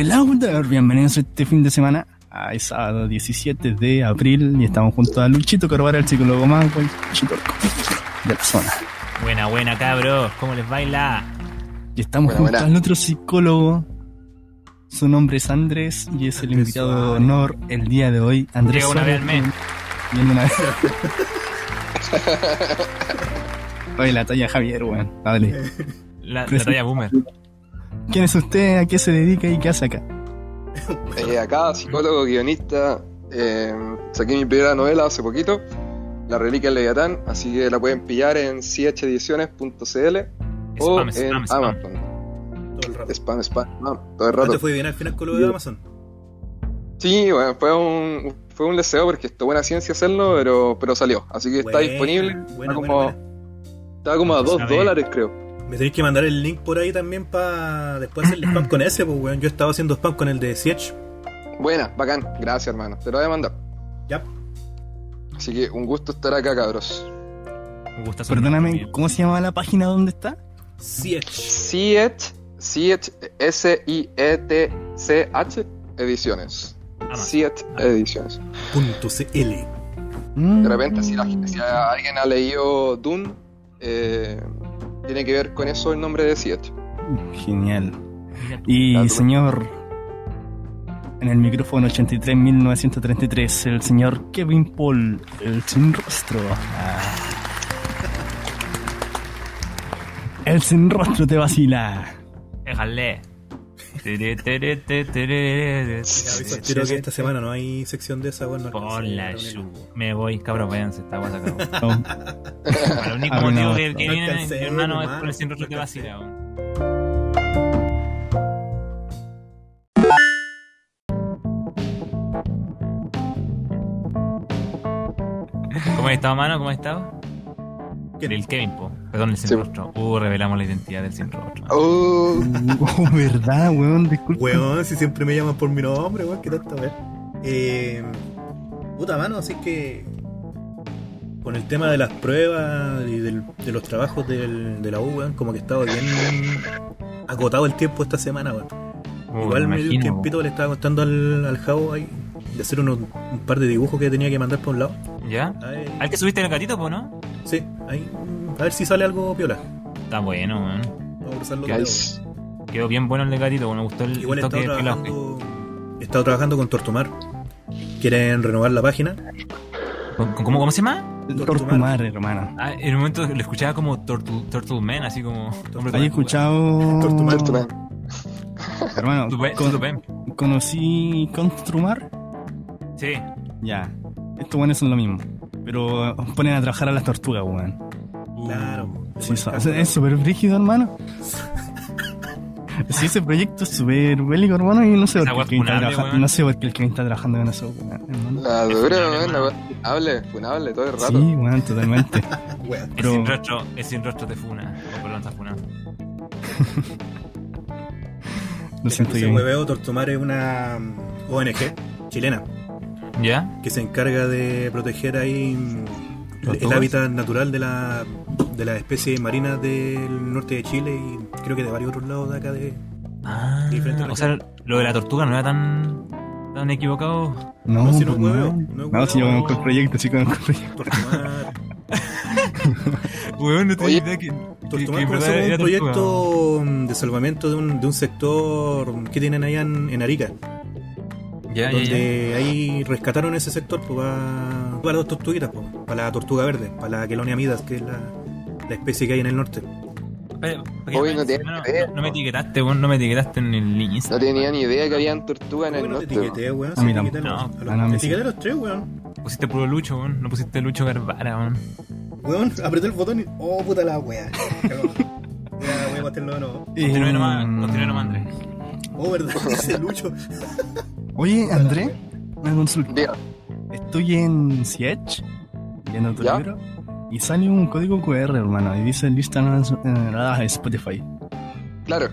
Hello there, bienvenidos este fin de semana. a sábado 17 de abril y estamos junto a Luchito Corvara, el psicólogo más el chitorco de la zona. Buena, buena, cabros. ¿Cómo les baila? Y estamos Buena, junto buena. al otro psicólogo. Su nombre es Andrés y es el Andrés invitado de honor el día de hoy. Andrés Llega una vez al mes. Viene una vez. Oye, la talla Javier, weón. Dale. La, la talla boomer. ¿Quién es usted? ¿A qué se dedica y qué hace acá? Eh, acá, psicólogo, guionista. eh, saqué mi primera novela hace poquito, La Reliquia del Leviatán, así que la pueden pillar en chediciones.cl o Spam, en spam, spam. Amazon. Todo el rato. Spam, spam, spam, todo el ¿No te rato. fue bien al final con lo de Amazon? Sí, bueno, fue un, fue un deseo porque esto buena ciencia hacerlo, pero, pero salió. Así que está disponible. buena, está, como, buena. está como a 2 Sabe. dólares, creo. Me tenéis que mandar el link por ahí también para después hacerle spam con ese, pues weón. Yo estaba haciendo spam con el de Siege. Buena, bacán. Gracias, hermano. Te lo voy a mandar. Ya. Así que un gusto estar acá, cabros. Me gusta su Perdóname, nombre. ¿cómo se llama la página donde está? Siege. Siet, S-I-E-T-C-H, Ediciones. Siet Ediciones. Punto CL. Mm. De repente, si, la- si alguien ha leído Dune, eh, tiene que ver con eso el nombre de Siet. Genial. Y señor, en el micrófono 83.933, el señor Kevin Paul, el sin rostro. Ah. El sin rostro te vacila. Déjale. Tere, tere, tere, tere, Aviso al tiro que esta semana no hay sección de esa, weón. No alcancé Por a la. Me voy, cabros, váyanse, esta guasa Bueno, el único Ah, motivo bueno, que, viene, hermano, es por el no que vacila. ¿Cómo has estado, mano? ¿Cómo has estado? El Kevin, po. Perdón, el sin Sí. rostro. Uh, revelamos la identidad del sin rostro. Oh, oh, verdad, weón, disculpa. Weón, si siempre me llaman por mi nombre, weón, qué tonto, weón. Eh, puta mano, así que. Con el tema de las pruebas y del- de los trabajos del- de la U, weón, como que he estado bien acotado el tiempo esta semana, weón. Uh, Igual me dio un imagino, tiempito, le estaba contando al, al Javo ahí de hacer unos- un par de dibujos que tenía que mandar por un lado. ¿Ya? Ahí- ¿Al que subiste el gatito, po, no? sí, ahí. A ver si sale algo piola. Está bueno, weón. Vamos a cruzar los dedos. nice. Quedó bien bueno el de gatito, bueno, me gustó el, Igual el he estado toque trabajando, he estado trabajando con Tortumar. Quieren renovar la página. ¿Cómo, cómo, cómo se llama? Tortumar, hermano. Ah, en un momento lo escuchaba como Turtle, Turtle Man, así como... ¿Has escuchado? Tortumar. Tortumar. Hermano, con- Tupe- conocí Construmar. Sí. Ya. Estos buenos son lo mismo. Pero ponen a trabajar a las tortugas, weón. Claro. Sí, so- es es súper brígido, hermano. Sí, ese proyecto es súper bélico, hermano, y no sé por qué el Kevin está funable, trabajando. weón. No sé por qué el Kevin está trabajando en eso, hermano. La Es dura, funable, weón, la hermano. weón. Funable, funable todo el rato. Sí, weón, totalmente. Weón. El Pero- sin rostro, el sin rostro te funa. O perdón, está funado. Lo siento yo. hueveo Tortumar es una mm, ONG chilena ¿Ya? que se encarga de proteger ahí mm, el, el hábitat natural de la de las especies marinas del norte de Chile y creo que de varios otros lados de acá de Ah, Diferente o sea, lo de la tortuga no era tan, tan equivocado. No, No, si no pues es hueveo, no. no si yo conozco el proyecto, sí conozco el proyecto. Tortumar. Weón, no tenía Oye, idea que, Tortumar comenzó como un proyecto mm, de salvamento de un, de un sector que tienen allá en, en Arica, Ya, ya, ya. donde ahí rescataron ese sector pues, para, para dos tortuguitas, pues, para la tortuga verde, para la Quelonia midas, que es la, la especie que hay en el norte. Hoy no espera, tiene no, idea, no, no me etiquetaste, weón, no me etiquetaste en el Instagram. No tenía ni idea que habían tortugas en el ¿Cómo no te norte. etiqueté, weón? A Sí, etiqueté a los- a No, no, a etiqueté a los tres, weón. Pusiste puro Lucho, weón. No pusiste Lucho Garbara, weón. Weón, apreté el botón y. Oh, puta la wea. cuéntenlo de nuevo. Continúe nomás, continúe nomás, Andrés. Oh, ¿verdad? Dice Lucho. Oye, André, una consulta. Diga. Estoy en Siege, viendo tu ¿Ya? libro, y sale un código QR, hermano, y dice lista en ah, Spotify. Claro.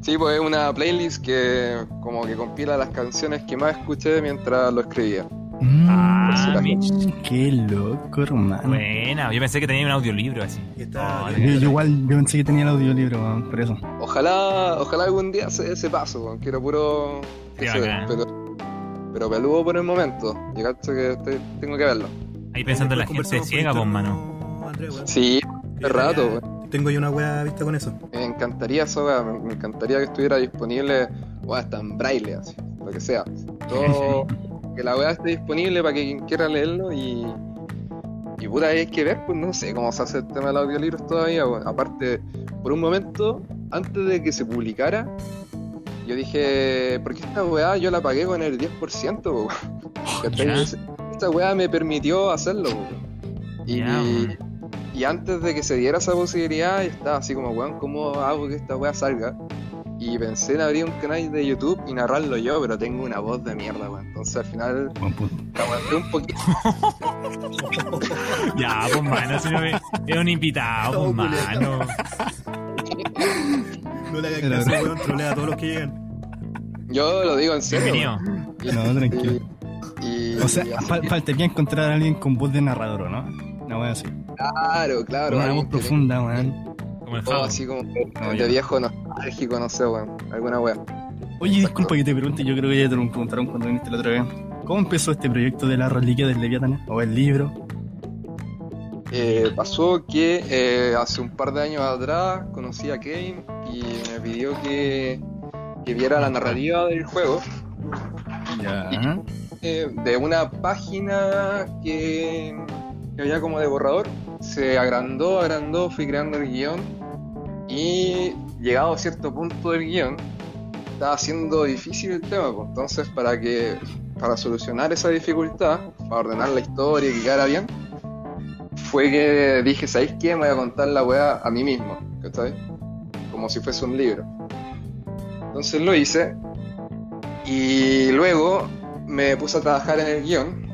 Sí, pues es una playlist que como que compila las canciones que más escuché mientras lo escribía. Ah, la- Mitch. qué loco, hermano. Buena, yo pensé que tenía un audiolibro así. Oh, Yo, yo igual yo pensé que tenía el audiolibro, por eso. Ojalá, ojalá algún día se ese paso, weón, quiero puro... Sería ese, pero, pero peludo por el momento. Llegaste que tengo que verlo. Ahí pensando en la gente ciega, interno, mano. Sí, es rato, weón. Tengo yo una weá vista con eso. Me encantaría eso, me encantaría que estuviera disponible, o hasta en braille, así, lo que sea. Todo, que la weá esté disponible para que quien quiera leerlo y. Y puta, hay que ver, pues no sé cómo se hace el tema del audiolibros todavía, weón. Aparte, por un momento, antes de que se publicara, yo dije, ¿por qué esta weá yo la pagué con el 10%, weón? ¿Cachai? Ya. Esta weá me permitió hacerlo. Y, y antes de que se diera esa posibilidad, estaba así como, weón, ¿cómo hago que esta weá salga? Y pensé en abrir un canal de YouTube y narrarlo yo, pero tengo una voz de mierda, weón. Entonces al final Buen punto. aguanté un poquito. Ya, pues, mano, si no me... Es un invitado, pues, mano. No le hagas caso, weón, trolea a todos los que llegan. Yo lo digo en serio. Bienvenido. No, tranquilo. Y, y- O sea, fal- faltaría encontrar a alguien con voz de narrador, ¿o ¿no? Una wea así. claro, claro. Una voz profunda, weón. Como el todo así como No, de viejo nostálgico, no sé, weón. Alguna weá. Oye, disculpa que te pregunte, yo creo que ya te lo preguntaron cuando viniste la otra vez. ¿Cómo empezó este proyecto de la reliquia del Leviatán? ¿O el libro? Eh, pasó que eh, hace un par de años atrás conocí a Kane y me pidió que, que viera la narrativa del juego Ya. eh, de una página que, que había como de borrador. Se agrandó, agrandó, fui creando el guion y llegado a cierto punto del guion estaba siendo difícil el tema. pues. Entonces para que para solucionar esa dificultad, para ordenar la historia y que quedara bien, fue que dije, ¿sabéis qué? Me voy a contar la weá a mí mismo, ¿cachai? Como si fuese un libro. Entonces lo hice y luego me puse a trabajar en el guion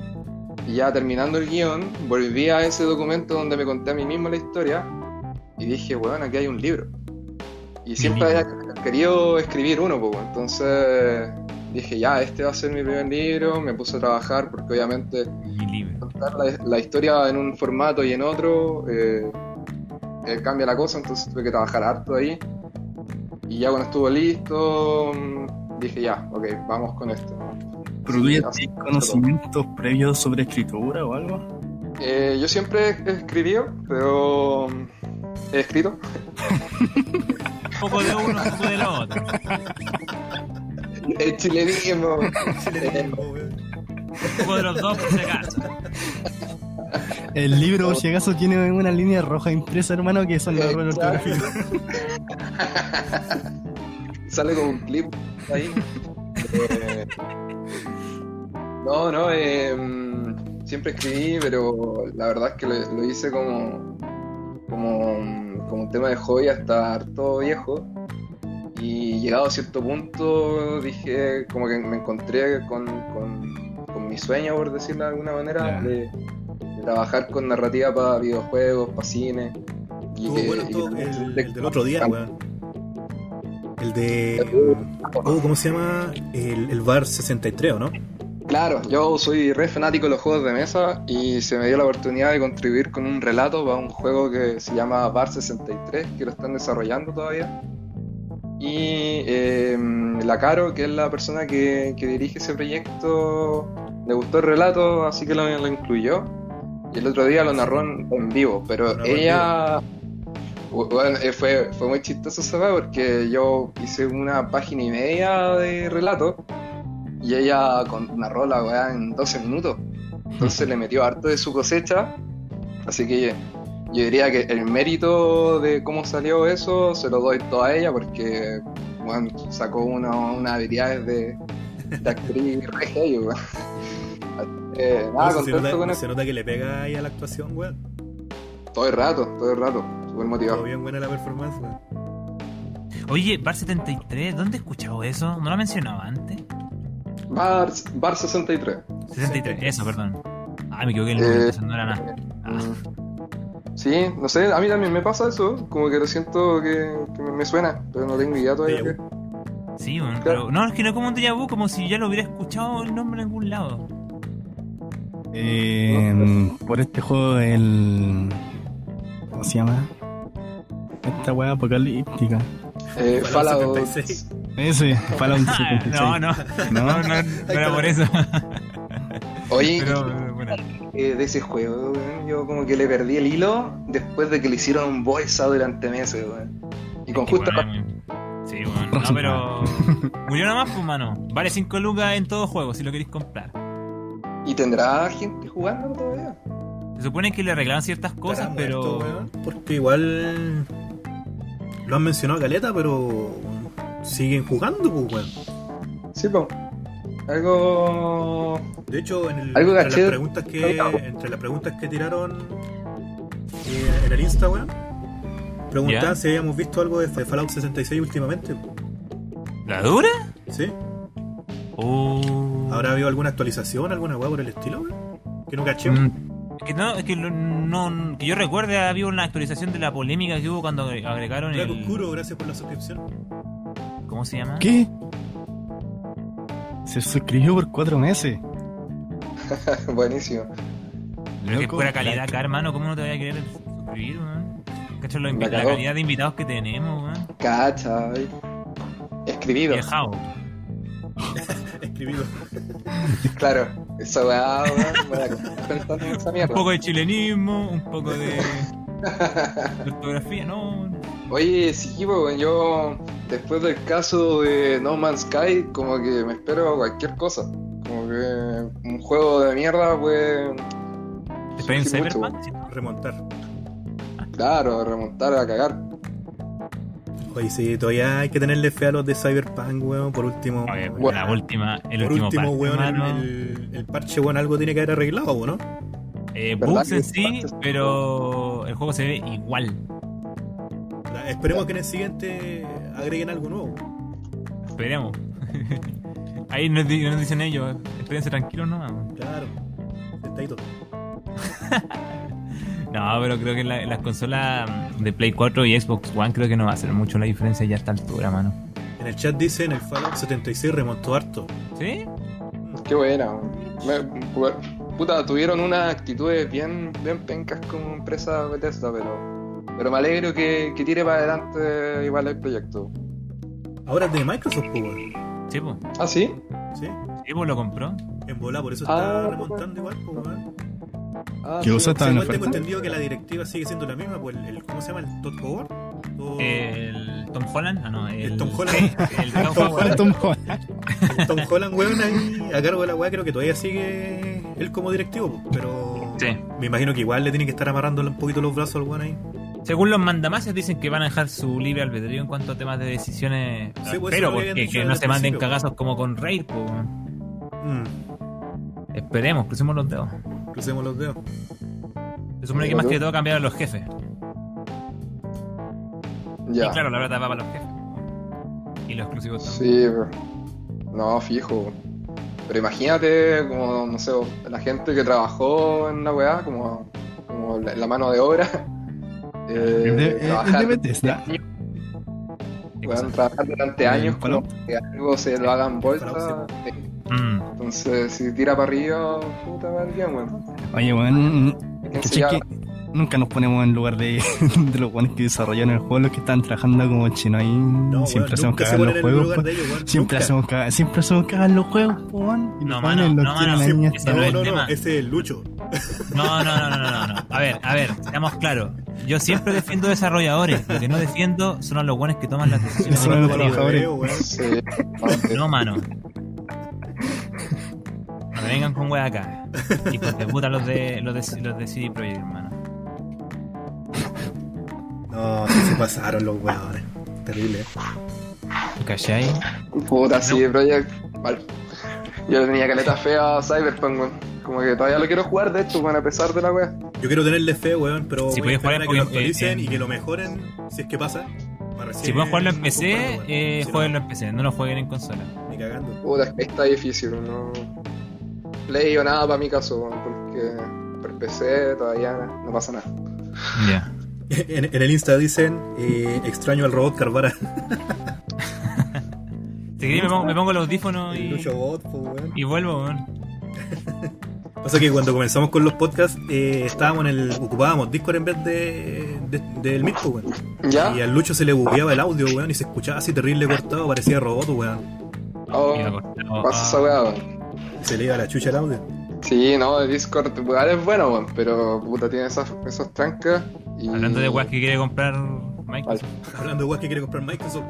y ya terminando el guion volví a ese documento donde me conté a mí mismo la historia y dije, bueno, aquí hay un libro. Y siempre había querido escribir uno, pues, entonces dije, ya, este va a ser mi primer libro, me puse a trabajar porque obviamente contar la, la historia en un formato y en otro eh, eh, cambia la cosa, entonces tuve que trabajar harto ahí. Y ya cuando estuvo listo, mm, dije ya, ok, vamos con esto. ¿Pero tú ya tienes conocimientos previos sobre escritura o algo? Eh, yo siempre he escribido, pero mm, he escrito. Un poco de uno, un poco de lo otro. El chilenismo. Un poco de los dos, por si acaso. El libro, por si acaso, tiene una línea roja impresa, hermano, que son los errores. Sale con un clip ahí. Eh, no, no, eh, mm, siempre escribí, pero la verdad es que lo, lo hice como, como, como un tema de hobby hasta harto viejo. Y llegado a cierto punto dije, como que me encontré con, con, con mi sueño, por decirlo de alguna manera, de, de trabajar con narrativa para videojuegos, para cine. Y que- bueno y todo el, el del otro día, weón. El de. Oh, ¿Cómo se llama? El, el Bar 63, ¿o no? Claro, yo soy re fanático de los juegos de mesa y se me dio la oportunidad de contribuir con un relato para un juego que se llama Bar 63, que lo están desarrollando todavía. Y eh, la Caro, que es la persona que, que dirige ese proyecto, le gustó el relato, así que lo, lo incluyó. Y el otro día lo narró en, en vivo, pero ella... Bueno, eh, fue, fue muy chistoso esa porque yo hice una página y media de relato y ella con- narró la weá en 12 minutos. Entonces le metió harto de su cosecha. Así que yo diría que el mérito de cómo salió eso se lo doy todo a ella porque bueno, sacó una- unas habilidades de, de actriz re heavy, weón. Que, nada, se, contento nota, con se nota que le pega ahí a la actuación, weón. Todo el rato, todo el rato. Súper Todo motivado. bien buena la performance, weón. Oye, Bar 73, ¿dónde he escuchado eso? ¿No lo mencionaba antes? Bar, Bar 63. 63, eso, perdón. Ah, me equivoqué, el Eh, no era nada. Ah, Mm. Sí, no sé, a mí también me pasa eso, como que lo siento que, que me suena, pero no tengo idea todavía. Qué. sí, bueno, pero no, es que no como un déjà vu, como si ya lo hubiera escuchado el nombre en algún lado. Eh, por este juego, el. ¿Cómo se llama? Esta weá apocalíptica. Eh, Fallout Fallout 76. Ese, Fallout Ah, 76. no, no, No, no, no, no era por eso. Oye, Pero, eh, bueno. eh, de ese juego, weón, yo como que le perdí el hilo después de que le hicieron un voice durante meses, weón. Y con justa Sí, bueno, no, pero. Murió nada más, pues, mano. Vale 5 lucas en todo juego si lo queréis comprar. ¿Y tendrá gente jugando todavía? Se supone que le arreglaron ciertas cosas, pero. muerto, weón, porque igual lo han mencionado caleta, pero siguen jugando, pues, weón. Sí, pues. Algo. De hecho, en el- Algo entre, las preguntas que, entre las preguntas que tiraron eh, en el Insta, weón, preguntaban si habíamos visto algo de Fallout 66 últimamente. ¿La dura? ¿Sí? Oh. ¿Habrá habido alguna actualización, alguna weá por el estilo, weón? Que no caché. Mm, Que no, es que lo- no, que yo recuerde había una actualización de la polémica que hubo cuando agregaron Black el Oscuro, gracias por la suscripción. ¿cómo se llama? ¿Qué? Se suscribió por cuatro meses. Buenísimo. Pero que fuera calidad acá, hermano, ¿cómo no te voy a querer suscribir, weón? Cacho, lo- La calidad de invitados que tenemos, weón. Cacha, ay. Escribido. Viajado. Escribido. Claro, esa weá, pensando en esa Un mierda. poco de chilenismo, un poco de, ortografía, no. Oye, sí, pues, yo después del caso de No Man's Sky, como que me espero cualquier cosa. Como que un juego de mierda, pues. ¿Te en Cyberpunk? Remontar. Claro, remontar a cagar. Oye, sí, todavía hay que tenerle fe a los de Cyberpunk, weón. Por último, Oye, la última, el por último, último, parche, weón, el, hermano. el- el parche, weón, algo tiene que haber arreglado, ¿no? Eh, ¿Verdad bugs en sí, pero el juego se ve igual. Esperemos que en el siguiente agreguen algo nuevo. Esperemos. Ahí nos dicen ellos, espérense tranquilos nomás. Claro. Sentadito. No, pero creo que la- las consolas de Play 4 y Xbox One creo que no va a hacer mucho la diferencia ya a esta altura, mano. En el chat dice en el Fallout 76 remontó harto. ¿Sí? Qué buena. Me- pu- Puta, tuvieron unas actitudes bien, bien pencas como empresa Bethesda, pero, pero me alegro que, que tire para adelante igual el proyecto. Ahora es de Microsoft, weón. Sí, pues. ¿Ah, sí? Sí. Sí, pues lo compró. En bola, por eso Ah, está pues, remontando igual, pues. Ah, ¿Qué cosa está en tengo entendido que la directiva sigue siendo la misma, pues el, el- ¿cómo se llama? ¿El Todd Howard? El Tom Holland, ah no, el, El Tom Holland. El Tom Tom Holland. Tom Holland. el Tom Holland, weón, ahí a cargo de la weá, creo que todavía sigue él como directivo, pues, pero Sí. me imagino que igual le tiene que estar amarrándole un poquito los brazos al weón ahí. Según los mandamases dicen que van a dejar su libre albedrío en cuanto a temas de decisiones. Sí, pues, pero porque que no se manden cagazos como con Raid, pues. Mm, Esperemos, crucemos los dedos. Crucemos los dedos. Se supone que más que todo cambiaron los jefes. Ya. Y claro, la verdad va para los jefes. Y los exclusivos también. Sí, pero- no, fijo. Pero imagínate, como, no sé, la gente que trabajó en la weá, como, como la, la mano de obra. Eh, de, trabajar, trabajar durante Eh, años, como que algo se lo hagan bolsa. Mm. Entonces, si tira para arriba, puta madre, bien, weón. Oye, weón, ¿Quién ¿cachai se llama? que nunca nos ponemos en lugar de, de los buenos que desarrollaron el juego, los que están trabajando como chino ahí. No, siempre hacemos cagar los juegos. Siempre hacemos cagar, siempre hacemos cagar los juegos, weón. No, mano, no, mano, ese no No, es no, el no, tema. ese es el Lucho. No, no, no, no, no, no. A ver, a ver, seamos claros. Yo siempre defiendo desarrolladores. Lo que no defiendo son a los buenos que toman las decisiones. Son los trabajadores. No, mano. Me vengan con wea acá. Hijos de puta los de, los de, los de CD Projekt, hermano. No, se pasaron los weones. Terrible. eh. ¿Cachai? puta, sí, Project. Mal. Yo le tenía caleta fea a Cyberpunk, weón. Como que todavía lo quiero jugar, de hecho, weón, a pesar de la weá. Yo quiero tenerle fe, weón, pero Si voy a puedes jugar a en que lo actualicen en- y que lo mejoren, si es que pasa. Si pueden jugarlo en PC, eh, jueguenlo en PC, no lo jueguen en consola. Ni cagando. Puta, es que está difícil, no. Play o nada para mi caso, weón, porque por PC todavía no pasa nada. Ya. En, en el Insta dicen, eh, extraño al robot Carvara. Si queréis me pongo, me pongo el audífono El y, Lucho Bot, y vuelvo, weón. Pasa que cuando comenzamos con los podcasts, eh, estábamos en el. ocupábamos Discord en vez de, de- del Meet, weón. ¿Ya? Y al Lucho se le bugueaba el audio, weón, y se escuchaba así terrible cortado, parecía robot, weón. Oh, pasa esa weá, weón. Se le iba la chucha el audio. Sí, no, el Discord igual es bueno, weón, pero puta, tiene esas, esas trancas. Y... Hablando de weas que quiere comprar Microsoft, Hablando de weón que quiere comprar Microsoft.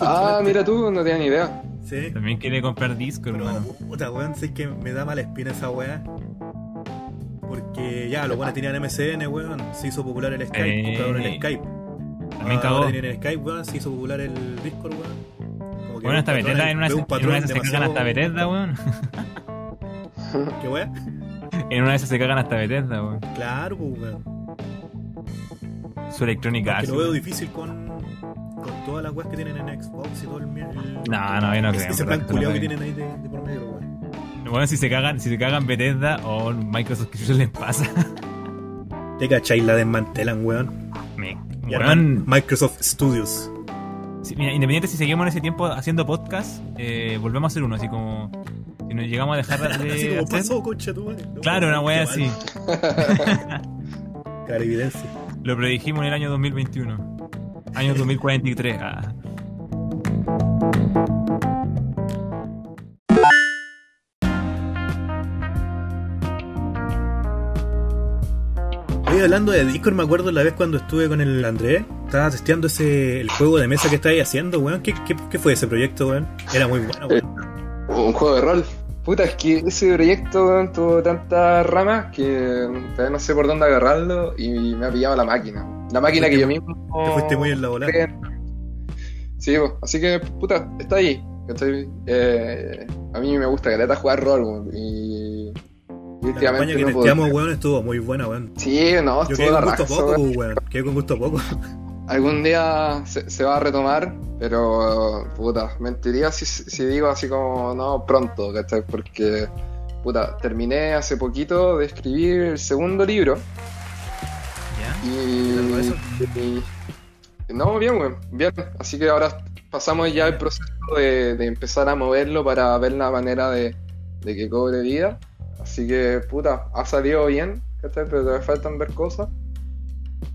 Ah, mira tú, no tenía ni idea. Sí. también quiere comprar Discord, Pero, hermano. puta, weón, sé que me da mala espina esa weá. Porque ya, los buenos tenían MSN, weón. Se hizo popular el Skype, Eh, compraron el Skype. También Ahora cagó. tienen el Skype, weón. Se hizo popular el Discord, weón. Que Bueno, hasta Bethesda en una, en una de esas se cagan hasta Bethesda, weón. ¿Qué weá? En una de esas se cagan hasta Bethesda, weón. Claro, pues, weón. Su Electronic Que lo veo weón. difícil con, con todas las weas que tienen en Xbox y todo el. mier- el No, no, yo no creo. ese plan culiado que tienen ahí de, de por medio, weón. Bueno, si se cagan, si se cagan Bethesda o Microsoft, ¿qué chucha les pasa? Te cachai, la desmantelan, weón. Me, weón, Microsoft Studios. Mira, independiente si seguimos en ese tiempo haciendo podcast, eh, volvemos a hacer uno, así como si nos llegamos a dejar de Así como hacer- pasó, concha tu madre. No, Claro, una wea así. evidencia. Lo predijimos en el año 2021. Año 2043. Ah. Hablando de Discord, me acuerdo la vez cuando estuve con el Andrés, estaba testeando ese el juego de mesa que estáis haciendo, weón. ¿Qué, qué, qué fue ese proyecto, weón? Era muy bueno, weón. Un juego de rol. Puta, es que ese proyecto weón, tuvo tantas ramas que todavía no sé por dónde agarrarlo y me ha pillado la máquina. La máquina que yo mismo. Te fuiste muy en la bola. Sí, pues, así que, puta, está ahí. Eh, a mí me gusta que jugar rol weón, y, y La campaña que no testeamos, weón, estuvo muy buena, weón. Sí, no, Yo estuvo quedé con gusto poco, weón. Quedé con gusto poco. Algún día se, se va a retomar, pero puta, mentiría si, si digo así como no pronto, ¿cachai? Porque puta, terminé hace poquito de escribir el segundo libro ¿Ya? y, no, bien, weón, bien. Así que ahora pasamos ya el proceso de, de empezar a moverlo para ver la manera de, de que cobre vida. Así que, puta, ha salido bien, ¿cachai? Pero todavía faltan ver cosas.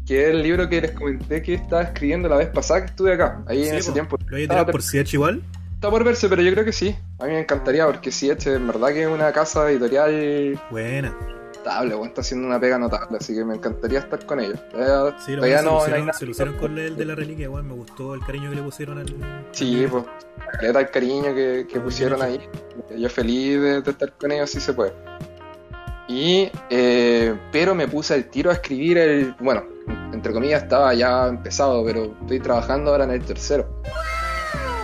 Que es el libro que les comenté que estaba escribiendo la vez pasada que estuve acá, ahí en Sí, ese po. tiempo. ¿Lo tirado por CH igual? Está por verse, pero yo creo que sí. A mí me encantaría, porque este en verdad que es una casa editorial Buena. notable, weón, está haciendo una pega notable, así que me encantaría estar con ellos. Todavía, Sí, lo todavía se, no, no hay lucieron, se lucieron con el de la reliquia, weón. Me gustó el cariño que le pusieron al. Sí, pues, el cariño que, que pusieron ahí. Yo feliz de, de estar con ellos, si se puede. Y, eh, pero me puse al tiro a escribir el. Bueno, entre comillas estaba ya empezado, pero estoy trabajando ahora en el tercero.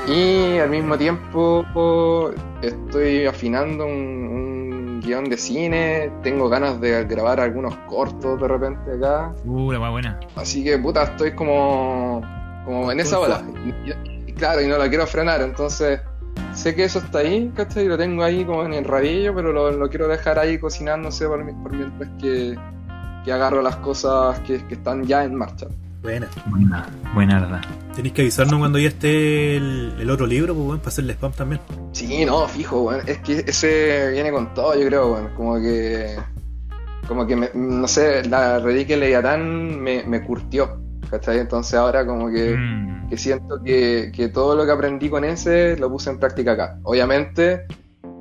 Y al mismo tiempo estoy afinando un, un guion de cine. Tengo ganas de grabar algunos cortos de repente acá. Uh, la wea buena. Así que, puta, estoy como, como en esa ola. Y, y claro, y no la quiero frenar, entonces sé que eso está ahí, ¿cachai? Lo tengo ahí como en el rabillo, pero lo, lo quiero dejar ahí cocinándose por, por mientras que, que agarro las cosas que, que están ya en marcha. Buena. Buena, buena, verdad. Tenéis que avisarnos cuando ya esté el, el otro libro, pues, weón, para hacerle spam también. Sí, no, fijo, weón. Es que ese viene con todo, yo creo, weón. Como que. Como que, me- no sé, la Reliquia Leviatán me, me curtió, ¿cachai? Entonces ahora como que. Mm. que siento que, que todo lo que aprendí con ese lo puse en práctica acá. Obviamente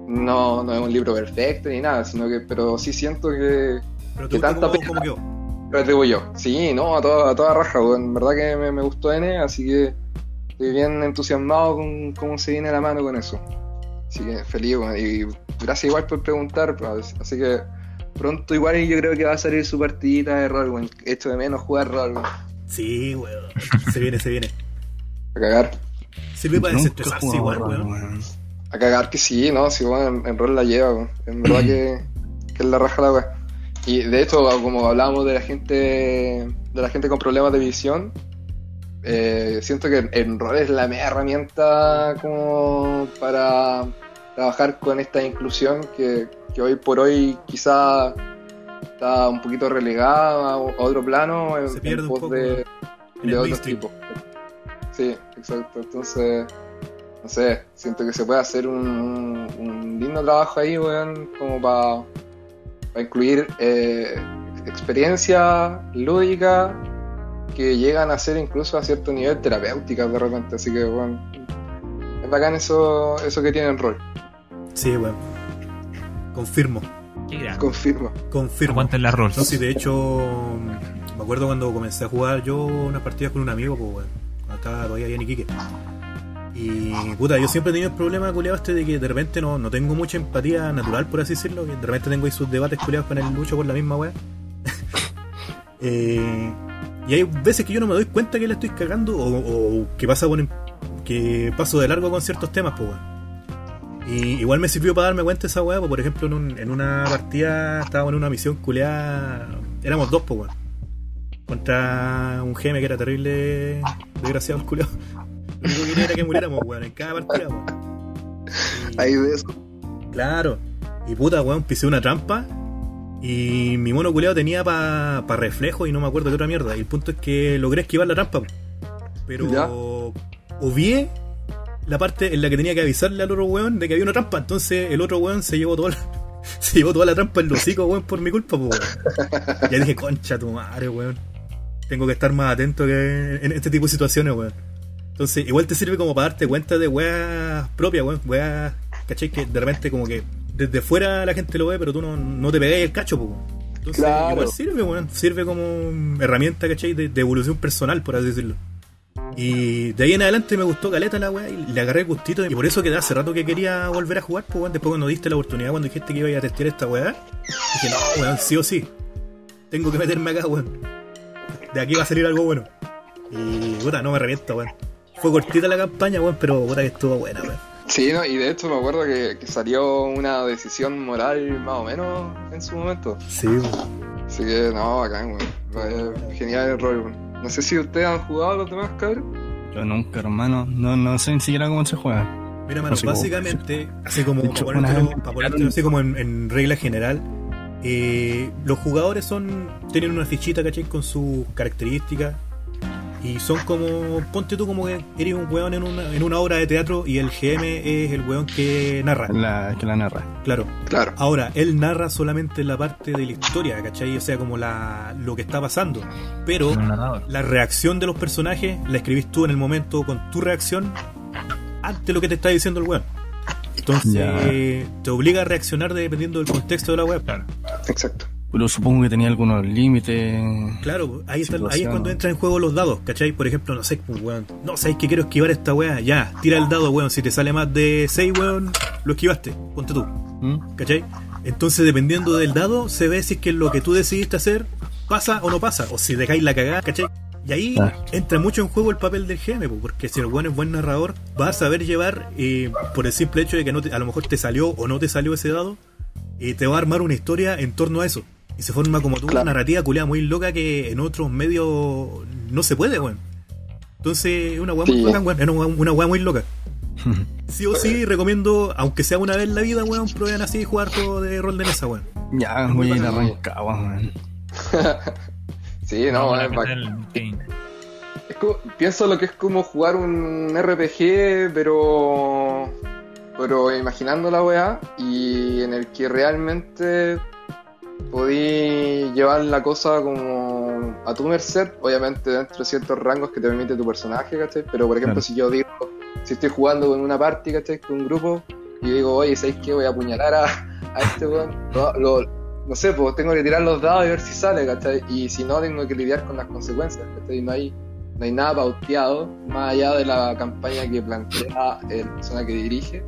no, no es un libro perfecto ni nada, sino que pero sí siento que Pero ¿Qué te gusta tanta quedó. lo atribuyó. Sí, no, a toda, a toda raja, en verdad que me, me gustó N, así que estoy bien entusiasmado con cómo se viene la mano con eso. Así que feliz, y gracias igual por preguntar, pues, así que pronto igual yo creo que va a salir su partidita de rol. Esto de menos jugar rol. Sí, weón. Se viene, se viene. A cagar. Sirve para desestresarse igual, weón. weón. A cagar que sí, ¿no? Sí, bueno, en, en rol la lleva, weón. en verdad que, que es la raja la weá. Y de hecho, como hablábamos de la gente de la gente con problemas de visión, eh, siento que el rol es la mejor herramienta como para trabajar con esta inclusión que, que hoy por hoy quizá está un poquito relegada a otro plano en, Se pierde en un pos poco de, en de mainstream. tipos. Sí, exacto. Entonces, no sé, siento que se puede hacer un, un- un lindo trabajo ahí, weón, como para incluir eh, experiencias lúdicas que llegan a ser incluso a cierto nivel terapéuticas de repente. Así que, bueno, es bacán eso, eso que tiene el rol. Sí, weón. Confirmo, Qué grande. Confirmo. confirmo. Aguanten la rol. No, sí, de hecho, me acuerdo cuando comencé a jugar yo unas partidas con un amigo, pues, weón. Cuando estaba todavía allá en Iquique. Y, puta, yo siempre he tenido el problema, culiado, este de que de repente no, no tengo mucha empatía natural, por así decirlo. Que de repente tengo ahí sus debates culiados con el lucho por la misma weá. Eh, y hay veces que yo no me doy cuenta que le estoy cagando o, o que pasa por, que paso de largo con ciertos temas, pues, weón. Y igual me sirvió para darme cuenta de esa weá, pues, por ejemplo, en, un- en una partida estábamos en una misión culeada. Éramos dos, pues, weón. Contra un GM que era terrible, desgraciado el culeado. Lo único que quería era que muriéramos, weón, en cada partida, weón. Y- Ahí eso. Claro. Y puta, weón, pisé una trampa. Y mi mono culeado tenía para reflejo y no me acuerdo qué otra mierda. Y el punto es que logré esquivar la trampa. Pero Ya. obvié la parte en la que tenía que avisarle al otro weón de que había una trampa. Entonces el otro weón se llevó toda la, se llevó toda la trampa en los hocico, weón, por mi culpa, po, weón. Ya dije, concha tu madre, weón. Tengo que estar más atento que en este tipo de situaciones, weón. Entonces, igual te sirve como para darte cuenta de weas propias, weón. Weas, ¿cachai? Que de repente como que desde fuera la gente lo ve, pero tú no, no te pegáis el cacho, po. weón. Entonces, Claro. igual sirve, weón. Sirve como herramienta, ¿cachai? De, de evolución personal, por así decirlo. Y de ahí en adelante me gustó caleta la weá y le agarré el gustito. Y por eso que hace rato que quería volver a jugar, pues weón. Después cuando diste la oportunidad, cuando dijiste que iba a testear esta weá, dije, no, weón, sí o sí. Tengo que meterme acá, weón. De aquí va a salir algo bueno. Y puta, no me arrepiento, weón. Fue cortita la campaña, weón, pero puta que estuvo buena, weón. Sí, ¿no? y de hecho me acuerdo que, que salió una decisión moral más o menos en su momento. Sí, weón. Así que, no, bacán, weón. Genial el rol, weón. No sé si ustedes han jugado los demás, cabrón. Yo nunca, hermano. No, no sé ni siquiera cómo se juega. Mira, mano, Así como- básicamente, así como De hecho, para una ponértelo- vez me para ponértelo así como en, en regla general, eh, los jugadores son tienen una fichita, ¿cachai? Con sus características y son como, ponte tú como que eres un weón en una, en una obra de teatro y el GM es el weón que narra, La, que la narra. claro. Claro. Ahora, él narra solamente la parte de la historia, ¿cachai? O sea, como la, lo que está pasando, pero la reacción de los personajes la escribís tú en el momento con tu reacción ante lo que te está diciendo el weón. Entonces Ya. te obliga a reaccionar dependiendo del contexto de la web. Claro. Exacto. Pero supongo que tenía algunos límites. Claro, ahí, está- ahí es cuando entran en juego los dados, ¿cachai? Por ejemplo, no sé, pues, weón. No, sabéis que quiero esquivar esta weá. Ya, tira el dado, weón. Si te sale más de 6, weón, lo esquivaste. Ponte tú, ¿Mm? ¿cachai? Entonces, dependiendo del dado, se ve si es que lo que tú decidiste hacer pasa o no pasa. O si dejáis la cagada, ¿cachai? Y ahí Ah. entra mucho en juego el papel del GM, po, porque si el weón es buen narrador, va a saber llevar, eh, por el simple hecho de que no te- a lo mejor te salió o no te salió ese dado, y te va a armar una historia en torno a eso. Y se forma como tú Claro. una narrativa culiada muy loca que en otros medios no se puede, weón. Entonces, es una weá muy Sí. bacán, weón. Es una, weá- una weá muy loca. Sí o sí, recomiendo, aunque sea una vez en la vida, weón, prueben así jugar juego de rol de mesa, weón. Ya, a ir arrancado, man. Sí, no, a es como- pienso lo que es como jugar un RPG, pero. Pero imaginando la weá, y en el que realmente podí llevar la cosa como a tu merced, obviamente dentro de ciertos rangos que te permite tu personaje, ¿cachai? Pero por ejemplo, Claro. si yo digo, si estoy jugando con una party, ¿cachai? Con un grupo, y digo, oye, ¿sabéis qué? Voy a apuñalar a, a este weón. Lo- no sé, pues tengo que tirar los dados y ver si sale, ¿cachai? Y si no, tengo que lidiar con las consecuencias, ¿cachai? No hay, no hay nada pauteado más allá de la campaña que plantea la persona que dirige.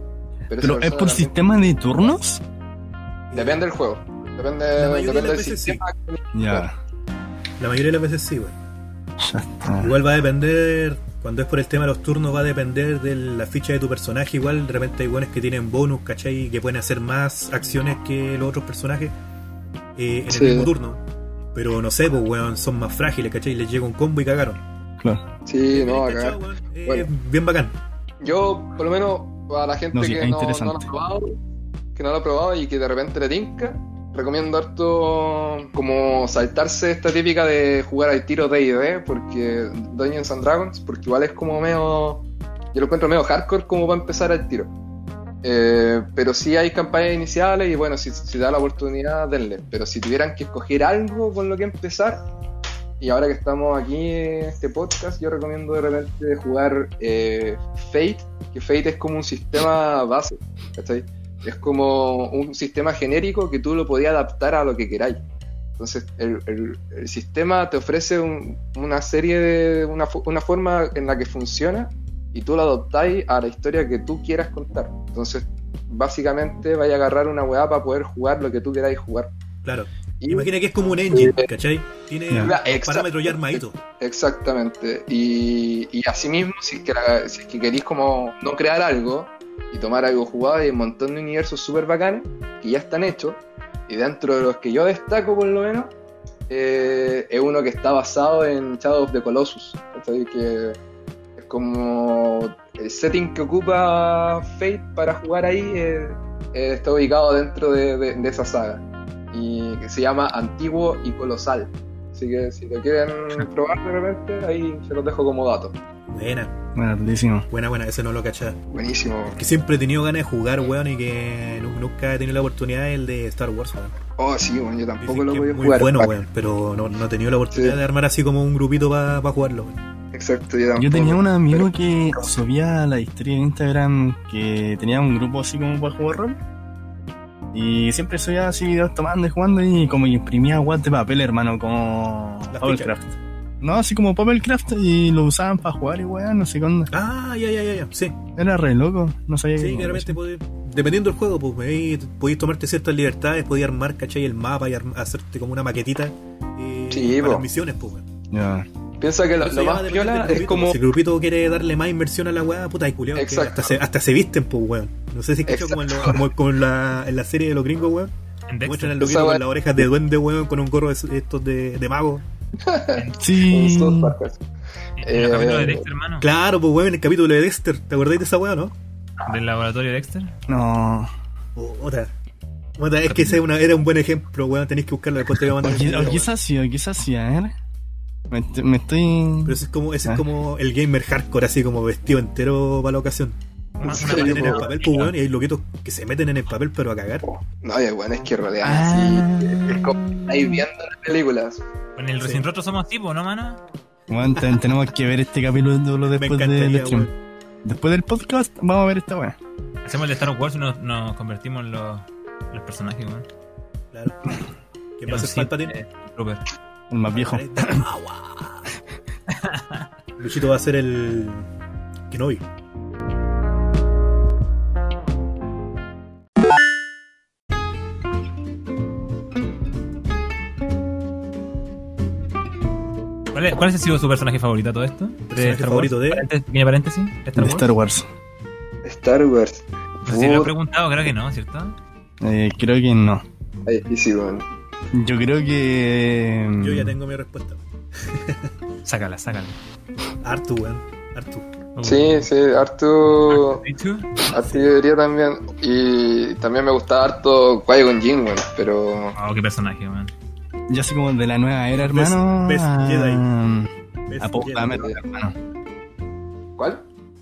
Pero, es por sistema de turnos. Depende del juego. Depende, La mayoría de depende las del veces sistema. Ya. La mayoría de las veces sí, está. Igual va a depender, cuando es por el tema de los turnos, va a depender de la ficha de tu personaje. Igual de repente hay buenos que tienen bonus, ¿cachai? Que pueden hacer más acciones que los otros personajes eh, en Sí. el mismo turno. Pero no sé, pues weón, son más frágiles, ¿cachai? Les llega un combo y cagaron. Claro. Sí, no, Bien acá. cachado, weón. Eh, Bueno. Bien bacán. Yo, por lo menos, para la gente No, sí, que no, no lo ha probado, que no lo ha probado y que de repente le tinca, recomiendo harto como saltarse esta típica de jugar al tiro D&D, porque Dungeons and Dragons, porque igual es como medio, yo lo encuentro medio hardcore como para empezar al tiro. Eh, pero sí hay campañas iniciales y bueno, si, si da la oportunidad, denle. Pero si tuvieran que escoger algo con lo que empezar, y ahora que estamos aquí en este podcast, yo recomiendo de repente jugar eh, Fate, que Fate es como un sistema base, ¿cachai? Es como un sistema genérico que tú lo podías adaptar a lo que queráis. Entonces, el, el- el sistema te ofrece un- una serie de. Una, una forma en la que funciona y tú lo adoptáis a la historia que tú quieras contar. Entonces, básicamente, vais a agarrar una weá para poder jugar lo que tú queráis jugar. Claro. Y- Imagina que es como un engine, ¿cachai? Tiene parámetros ya armaditos. Exactamente. Y, y asimismo, si es, que la- si es que queréis como no crear algo y tomar algo jugado, hay un montón de universos súper bacanes que ya están hechos. Y dentro de los que yo destaco, por lo menos, eh, es uno que está basado en Shadow of the Colossus. ¿cachai? Que es como el setting que ocupa Fate para jugar ahí eh, eh, está ubicado dentro de, de- de esa saga. Y que se llama Antiguo y Colosal. Así que si lo quieren probar de repente, ahí se los dejo como dato. Buena, Bueno, buenísimo. buena, buena. Ese no lo cachaba. Buenísimo. Que siempre he tenido ganas de jugar, weón, y que nu- nunca he tenido la oportunidad el de Star Wars, weón. Oh, sí, bueno, yo tampoco Dicen lo voy a es muy jugar. bueno, weón, pero no, no he tenido la oportunidad Sí. de armar así como un grupito para jugarlo, weón. Exacto, yo tampoco. Yo tenía un amigo Pero- que subía la historia en Instagram que tenía un grupo así como para jugar rol. Y siempre subía así videos tomando y jugando y como imprimía guas de papel, hermano, como Las Papercraft. No, así como Papercraft y lo usaban para jugar y weón, no sé qué onda. Ah, ya, ya, ya, ya. Sí, Era re loco, no sabía sí, podéis- dependiendo del juego, pues ahí podéis tomarte ciertas libertades, podías armar, ¿cachai? El mapa y arm- hacerte como una maquetita eh, Sí, para po. las misiones, pues, weón. Ya. Piensa que lo, lo más piola es grupito, como. pues. Si el grupito quiere darle más inversión a la weá, puta, hay culiao, hasta se, hasta se visten, pues, weón. No sé si es como, en, lo- como, como en la, en la serie de los gringos, weón. Muestran Esa loquito con las orejas de duende, weón, con un gorro de estos de, de mago. Sí. en el capítulo de Eh, Dexter, hermano. Claro, pues, weón, en el capítulo de Dexter. ¿Te acordáis de esa weá, no? Del laboratorio de Dexter. No. Otra. Otra, es que ese era, una- era un buen ejemplo, weón. Tenéis que buscarlo después te voy a O, mandar o weón. quizás sí, o quizás sí, a ver. Me, est- me estoy. Pero ese es como, ese Ah. es como el gamer hardcore, así como vestido entero para la ocasión. Una Se meten en el papel, pues, weón, y hay loquitos que se meten en el papel, pero a cagar. No, y bueno, es que rodean Ah. así. Es como estáis viendo las películas. Con el Sí. Recién Roto somos tipo, ¿no, mano? Bueno, ten- tenemos que ver este capítulo después del stream. Después del podcast, vamos a ver esta weá. Hacemos el de Star Wars y nos, nos convertimos en los, los personajes, weón. Claro. ¿Quién va a En ser un Palpatine? Eh. El más viejo. Luchito va a ser el. Kenobi. ¿Cuál, es- ¿Cuál ha sido su personaje favorito a todo esto? Personaje favorito de- Paréntesis- Pequeño paréntesis. Star De Wars. Star Wars. Star Wars. No sé si lo he preguntado, creo que no, ¿cierto? Eh, creo que no. ay, difícil, weón. Yo creo que. Yo ya tengo mi respuesta. Sácala, sácala. Artu, weón. Artu. Sí, sí, harto. ¿Dicho? Artillería también. Y también me gustaba harto Qui-Gon Jinn, weón. Pero. Oh, qué personaje, weón. Yo así como de la nueva era, hermano. Best a- Jedi. Best A Poe. Dameron, hermano. ¿Cuál?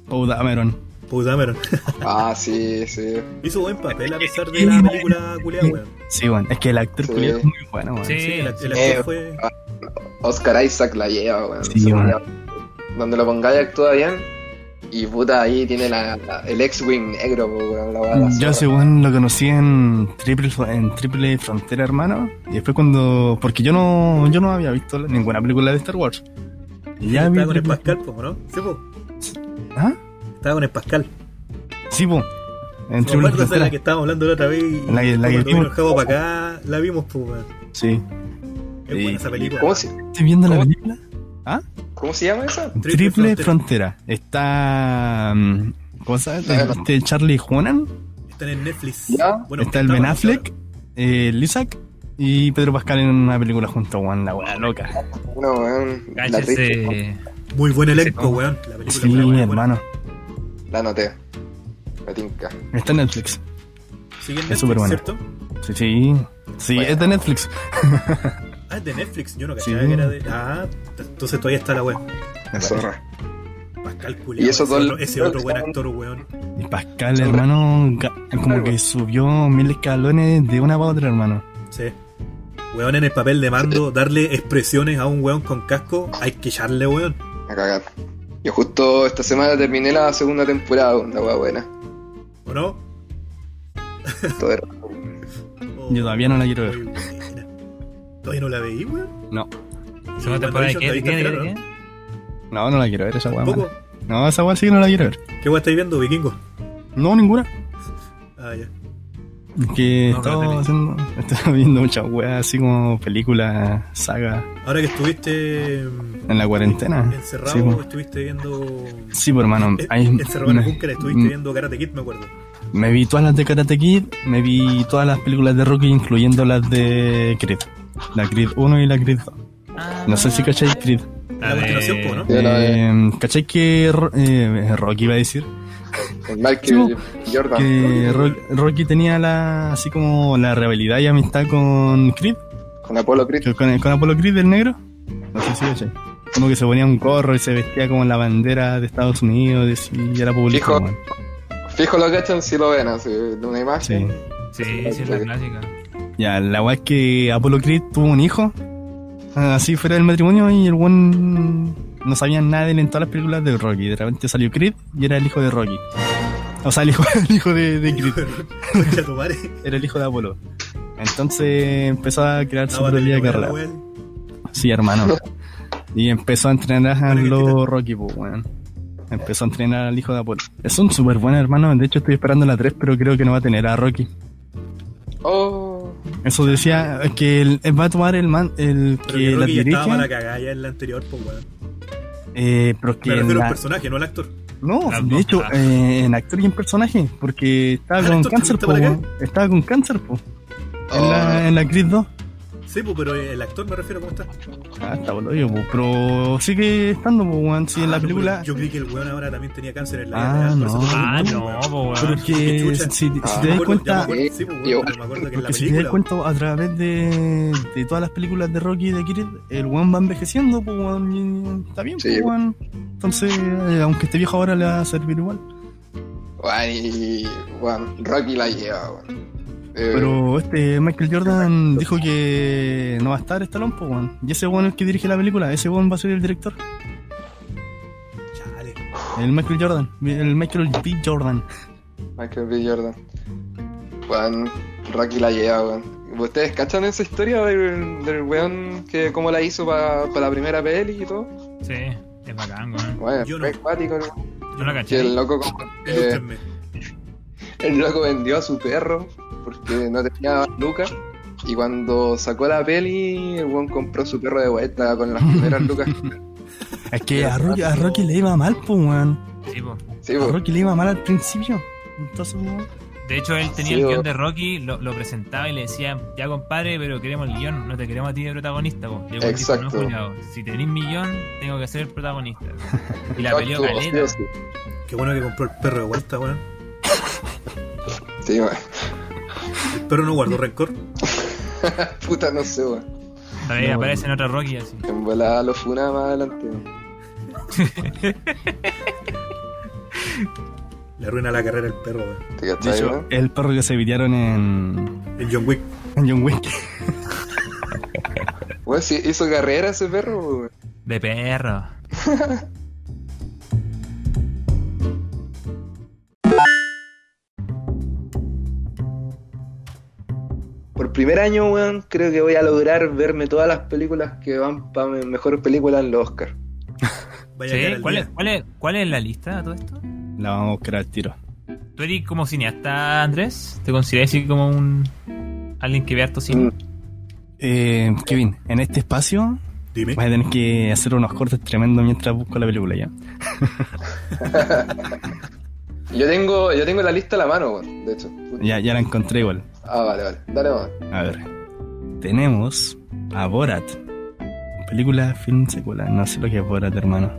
Poe Dameron. Poe Dameron. Ah, sí, sí. Hizo buen papel a pesar de la película culiada, weón. Sí, bueno. Es que el actor Sí. culiao es muy bueno, weón. Sí. Sí, el, el Eh, actor fue. Oscar Isaac la lleva, weón. Sí, weón. Donde lo pongáis actúa bien. Y puta, ahí tiene la, la- el X-Wing negro, po, weón. La la Yo zorra. según lo conocí en Triple, en Triple Frontera, hermano. Y después cuando... Porque yo no yo no había visto ninguna película de Star Wars. Y ya vi... Estaba con el Pascal, po, ¿no? Sí, po. ¿Ah? Estaba con el Pascal. Sí, po. En ¿Te Triple de la Frontera. que estábamos hablando la otra vez? Y La que- la que vimos. para acá, la vimos, pues, weón. Sí. Es buena esa película. ¿Cómo se, ¿Estoy viendo la ¿Cómo? película? ¿Ah? ¿Cómo se llama esa? Triple Triple, Frontera. Frontera. Está... mm, ¿Cómo se llama? Este Charlie Hunan. Están en Netflix. Ya. Bueno, está el Ben Affleck. eh, el Isaac. y Pedro Pascal en una película junto a Juan, la weá loca. Uno, weón, Cállese. Muy buen elenco, weón. La película Sí, muy buena. hermano. la. Me tinca. Está en Netflix. Sigue en Es súper buena. ¿cierto? Sí, sí. Sí, Bueno. es de Netflix. Ah, es de Netflix. Yo no cachaba Sí. que era de. Ah, entonces todavía está la web. Zorra. Pascal Culeado. Y esos ese otro, ese otro buen actor, weón. Y Pascal, hermano, como que subió mil escalones de una para otra, hermano. Sí. Weón en el papel de mando, darle expresiones a un weón con casco, hay que echarle, weón. A cagar. Yo justo esta semana terminé la segunda temporada, una hueá buena. ¿O no? Todo era- Oh, Yo todavía no la quiero ver. ¿Todavía no la veí, weón? No, ¿Segunda temporada de qué? ¿De qué? ¿De qué? no, no la quiero ver esa weá. No, esa weá sí que no la quiero ver. ¿Qué weón estáis viendo, vikingo? No, ninguna. Ah, ya. Que No, estaba haciendo, estaba viendo muchas weas así como películas, sagas Ahora que estuviste mm, en la cuarentena. encerrado, Sí, po. estuviste viendo. Sí, pues hermano, Eh, ahí encerrado en el búnker, estuviste mm, viendo Karate Kid, me acuerdo. me vi todas las de Karate Kid, me vi todas las películas de Rocky, incluyendo las de Creed. La Creed 1 y la Creed 2. No sé si cacháis Creed. La continuación, po, ¿no? Sí, Eh, ¿Cacháis que Ro- eh, Rocky iba a decir? el Michael Jordan. Que Ro- Rocky tenía la así como la rivalidad y amistad con Creed, Con Apolo Creed. con, con Apolo Creed, el negro. No sé si cachai. Como que se ponía un gorro y se vestía como la bandera de Estados Unidos y era populista. Fijo. Fijo lo cachan si lo ven, así, de una Sí. imagen. Sí, sí, es la clásica. Ya, la weá es que Apolo Creed tuvo un hijo, así fuera del matrimonio, y el buen no sabían nada de él en todas las películas de Rocky. De repente salió Creed y era el hijo de Rocky. O sea, el hijo, el hijo de, de Creed. Era el hijo de Apolo. Entonces empezó a crear su vale, propia carrera. Sí, hermano. Y empezó a entrenar a los. Rocky, pues, weón. Empezó a entrenar al hijo de Apolo. Es un súper buen hermano. De hecho, estoy esperando la 3, pero creo que no va a tener a Rocky. Oh, Eso decía que él, él va a tomar el man, el Pero que la dirige. estaba para cagar ya en la anterior, pues weón. Eh, pero que Me refiero la- al personaje, no al actor. No, Las de hecho, ah. eh, en actor y en personaje, porque estaba Ah, el con cáncer, po, estaba con cáncer, po, en, Oh. la, en la Creed 2. Sí, pues, pero el actor me refiero, ¿cómo está? Ah, está boludo, po, pero sigue estando, po, weón, sí, en la Ah, no, película. Yo creí que el weón ahora también tenía cáncer en la Ah, vida por no. Ah, no, weón. po, Pero weón. es que, si, Ah, te das cuenta, sí, pues, weón, Yo- pero me acuerdo que en la porque si te das cuenta a través de, de todas las películas de Rocky y de Creed, el weón va envejeciendo, pues, weón, y está bien, Sí, pues, weón. Entonces, eh, aunque esté viejo ahora, le va a servir igual. weón, y bueno, Rocky la lleva, weón. Eh, Pero este Michael Jordan dijo que no va a estar Stallone, pues, weón. Y ese weón es el que dirige la película, ese weón va a ser el director. Chale. El Michael Jordan, el Michael B. Jordan. Michael B. Jordan. Weón, Rocky la lleva, weón. ¿Ustedes cachan esa historia del, del weón que cómo la hizo para la primera peli y todo? Sí, es bacán, weón. Bueno, Yo fue no. acuático, ¿no? ¿No la caché? el loco, como- eh, el loco vendió a su perro porque no tenía lucas. Y cuando sacó la peli, el weón compró su perro de vuelta con las primeras lucas. Es que a Rocky, a Rocky le iba mal, pues, weón. Sí, po. Sí, A po. Rocky le iba mal al principio. Entonces, weón. De hecho, él tenía Sí, el guion de Rocky, lo, lo presentaba y le decía, ya compadre, pero queremos el guion, no te queremos a ti de protagonista. Po. Dijo, Exacto. no, si tenéis millón, tengo que ser el protagonista. Y la peleó caleta. sí. Qué bueno que compró el perro de vuelta, weón. Sí, weón. El perro no guardó rencor. Puta, no sé, weón. Todavía No, aparece en otra Rocky así. En volada lo funa más adelante. Le arruina la carrera el perro, weón. ¿Te De cachai, hecho, weón? el perro que se videaron en, El John Wick. en John Wick. Weón, sí, hizo carrera ese perro, weón. De perro. primer año, weón, creo que voy a lograr verme todas las películas que van para mejor película en los Oscar. Vaya Sí, ¿Cuál, es, cuál, es, ¿Cuál es la lista de todo esto? La vamos a buscar al tiro. ¿Tú eres como cineasta, Andrés? ¿Te consideras así como un alguien que ve harto cine? Mm, Eh, Kevin, en este espacio Dime. vas a tener que hacer unos cortes tremendos mientras busco la película ya. Yo tengo, yo tengo la lista a la mano, de hecho. Ya, ya la encontré igual. Ah, vale, vale. Dale, weón. A ver. tenemos a Borat. Película, film, secuela. No sé lo que es Borat, hermano.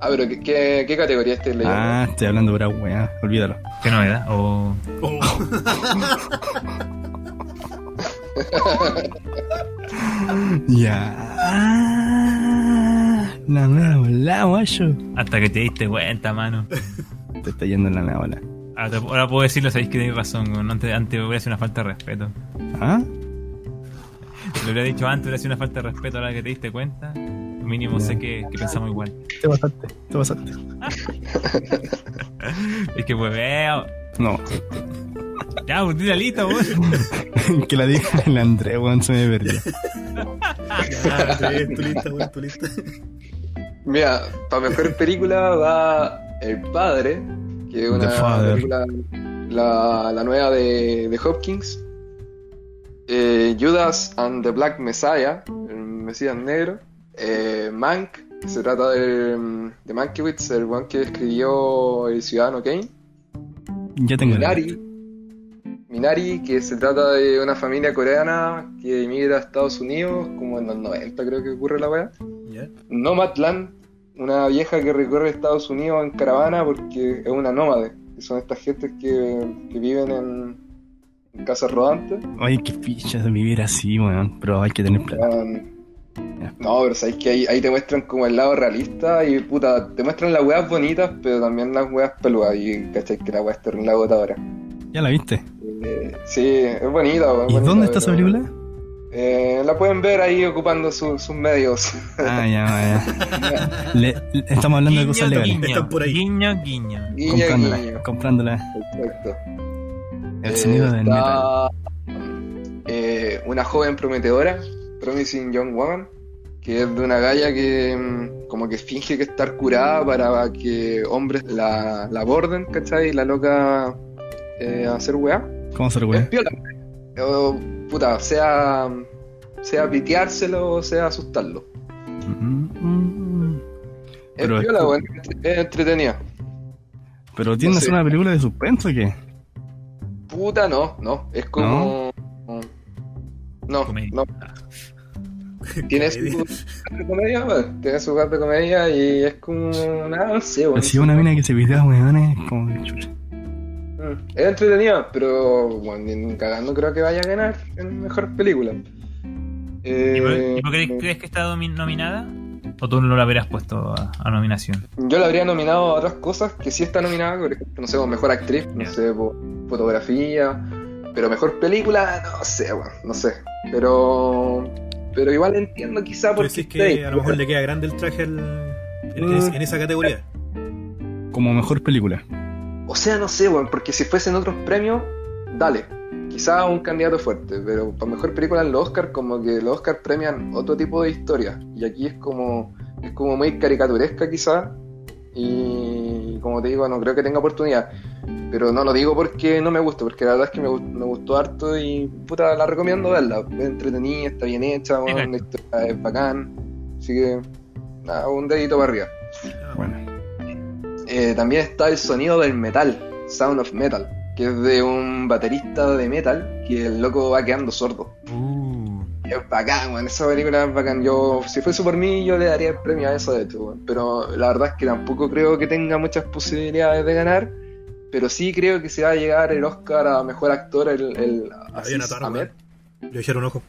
Ah, pero ¿qué, qué, qué categoría estáis leyendo? Ah, estoy hablando pura weá. Olvídalo. ¿Qué novedad? O Oh, Ya. Ah, la mera bola, guayo. hasta que te diste cuenta, mano. Te está yendo la mera bola. Ahora, te- ahora puedo decirlo, sabéis que tenéis razón. weón. Antes, antes hubiera sido una falta de respeto. ¿Ah? Lo hubiera dicho antes, hubiera sido una falta de respeto. Ahora que te diste cuenta, mínimo sé que, que pensamos igual. Te pasaste, te pasaste. Es que pues veo. No, Ya, pues tira lista, weón. que la diga el André, weón, se me perdió. ya, tu lista, weón, tu lista. Mira, para mejor película va El Padre, que es una película, la, la nueva de, de Hopkins. Eh, Judas and the Black Messiah, el Mesías Negro. Eh, Mank, que se trata de, de Mankiewicz, el one que escribió El Ciudadano Kane. Ya tengo Minari, Minari, que se trata de una familia coreana que emigra a Estados Unidos, como en los 90 creo que ocurre la weá. Ya. Nomadland, una vieja que recorre Estados Unidos en caravana porque es una nómade, que son estas gentes que, que viven en, en casas rodantes. Oye, qué fichas de vivir así, weón. Pero hay que tener plata. No, pero sabes que ahí, ahí te muestran como el lado realista y puta, te muestran las weas bonitas, pero también las weas peludas y cachai que la wea es terrible agotadora. ¿Ya la viste? Eh, sí, es bonita. ¿Y bonita, dónde está esa pero- película? Eh, la pueden ver ahí ocupando su- sus medios. Ah, ya, ya. Le- le- estamos hablando de cosas legales. Están por ahí. Guiño, guiño. Guiño, Comprándola, guiño. comprándola. Exacto. El Eh, sonido del metal. eh, una joven prometedora, Promising Young Woman, que es de una galla que mm, como que finge que estar curada para que hombres la, la aborden, ¿cachai? Y la loca eh, a hacer weá. ¿Cómo Es piola. O, puta, sea, sea piteárselo o sea asustarlo. Mm, Es Pero es entretenida. Pero tiene No que ser sé. una película de suspenso o qué? Puta, no, no. Es como. No, Comedia. no. Tiene su parte de comedia, weón. Tiene su parte de comedia y es como. Nada, no sé, weón. Si una mina que se pidea weones, como Es entretenida, pero bueno, ni cagando creo que vaya a ganar en mejor película. Eh, ¿Y por, y por qué crees que está nominada? ¿O tú no la hubieras puesto a, a nominación? Yo la habría nominado a otras cosas que sí está nominada, por ejemplo, no sé, por mejor actriz, no sé, por fotografía, pero mejor película, no sé, weón, no sé. Pero pero igual entiendo quizá está ahí. que a lo mejor le queda grande el traje en es- en esa categoría. Como mejor película. O sea, no sé, weón, porque si fuesen otros premios, dale. Quizá un candidato fuerte, pero para mejor película en los Oscar, como que los Oscar premian otro tipo de historia. Y aquí es como, es como muy caricaturesca quizá. Y como te digo, no creo que tenga oportunidad. Pero no lo digo porque no me gusta, porque la verdad es que me, gust- me gustó harto y puta, la recomiendo verla. Es entretenida, está bien hecha, la historia es bacán. Así que, nada, un dedito para arriba. Bueno, Eh, también está el sonido del metal, Sound of Metal, que es de un baterista de metal que el loco va quedando sordo. Uh, Y Es bacán, weón, esa película es bacán. Yo, si fuese por mí, yo le daría el premio a eso, de hecho. Pero la verdad es que tampoco creo que tenga muchas posibilidades de ganar. Pero sí creo que se va a llegar el Oscar a mejor actor, el, el Ahmed. Le echaron un ojo.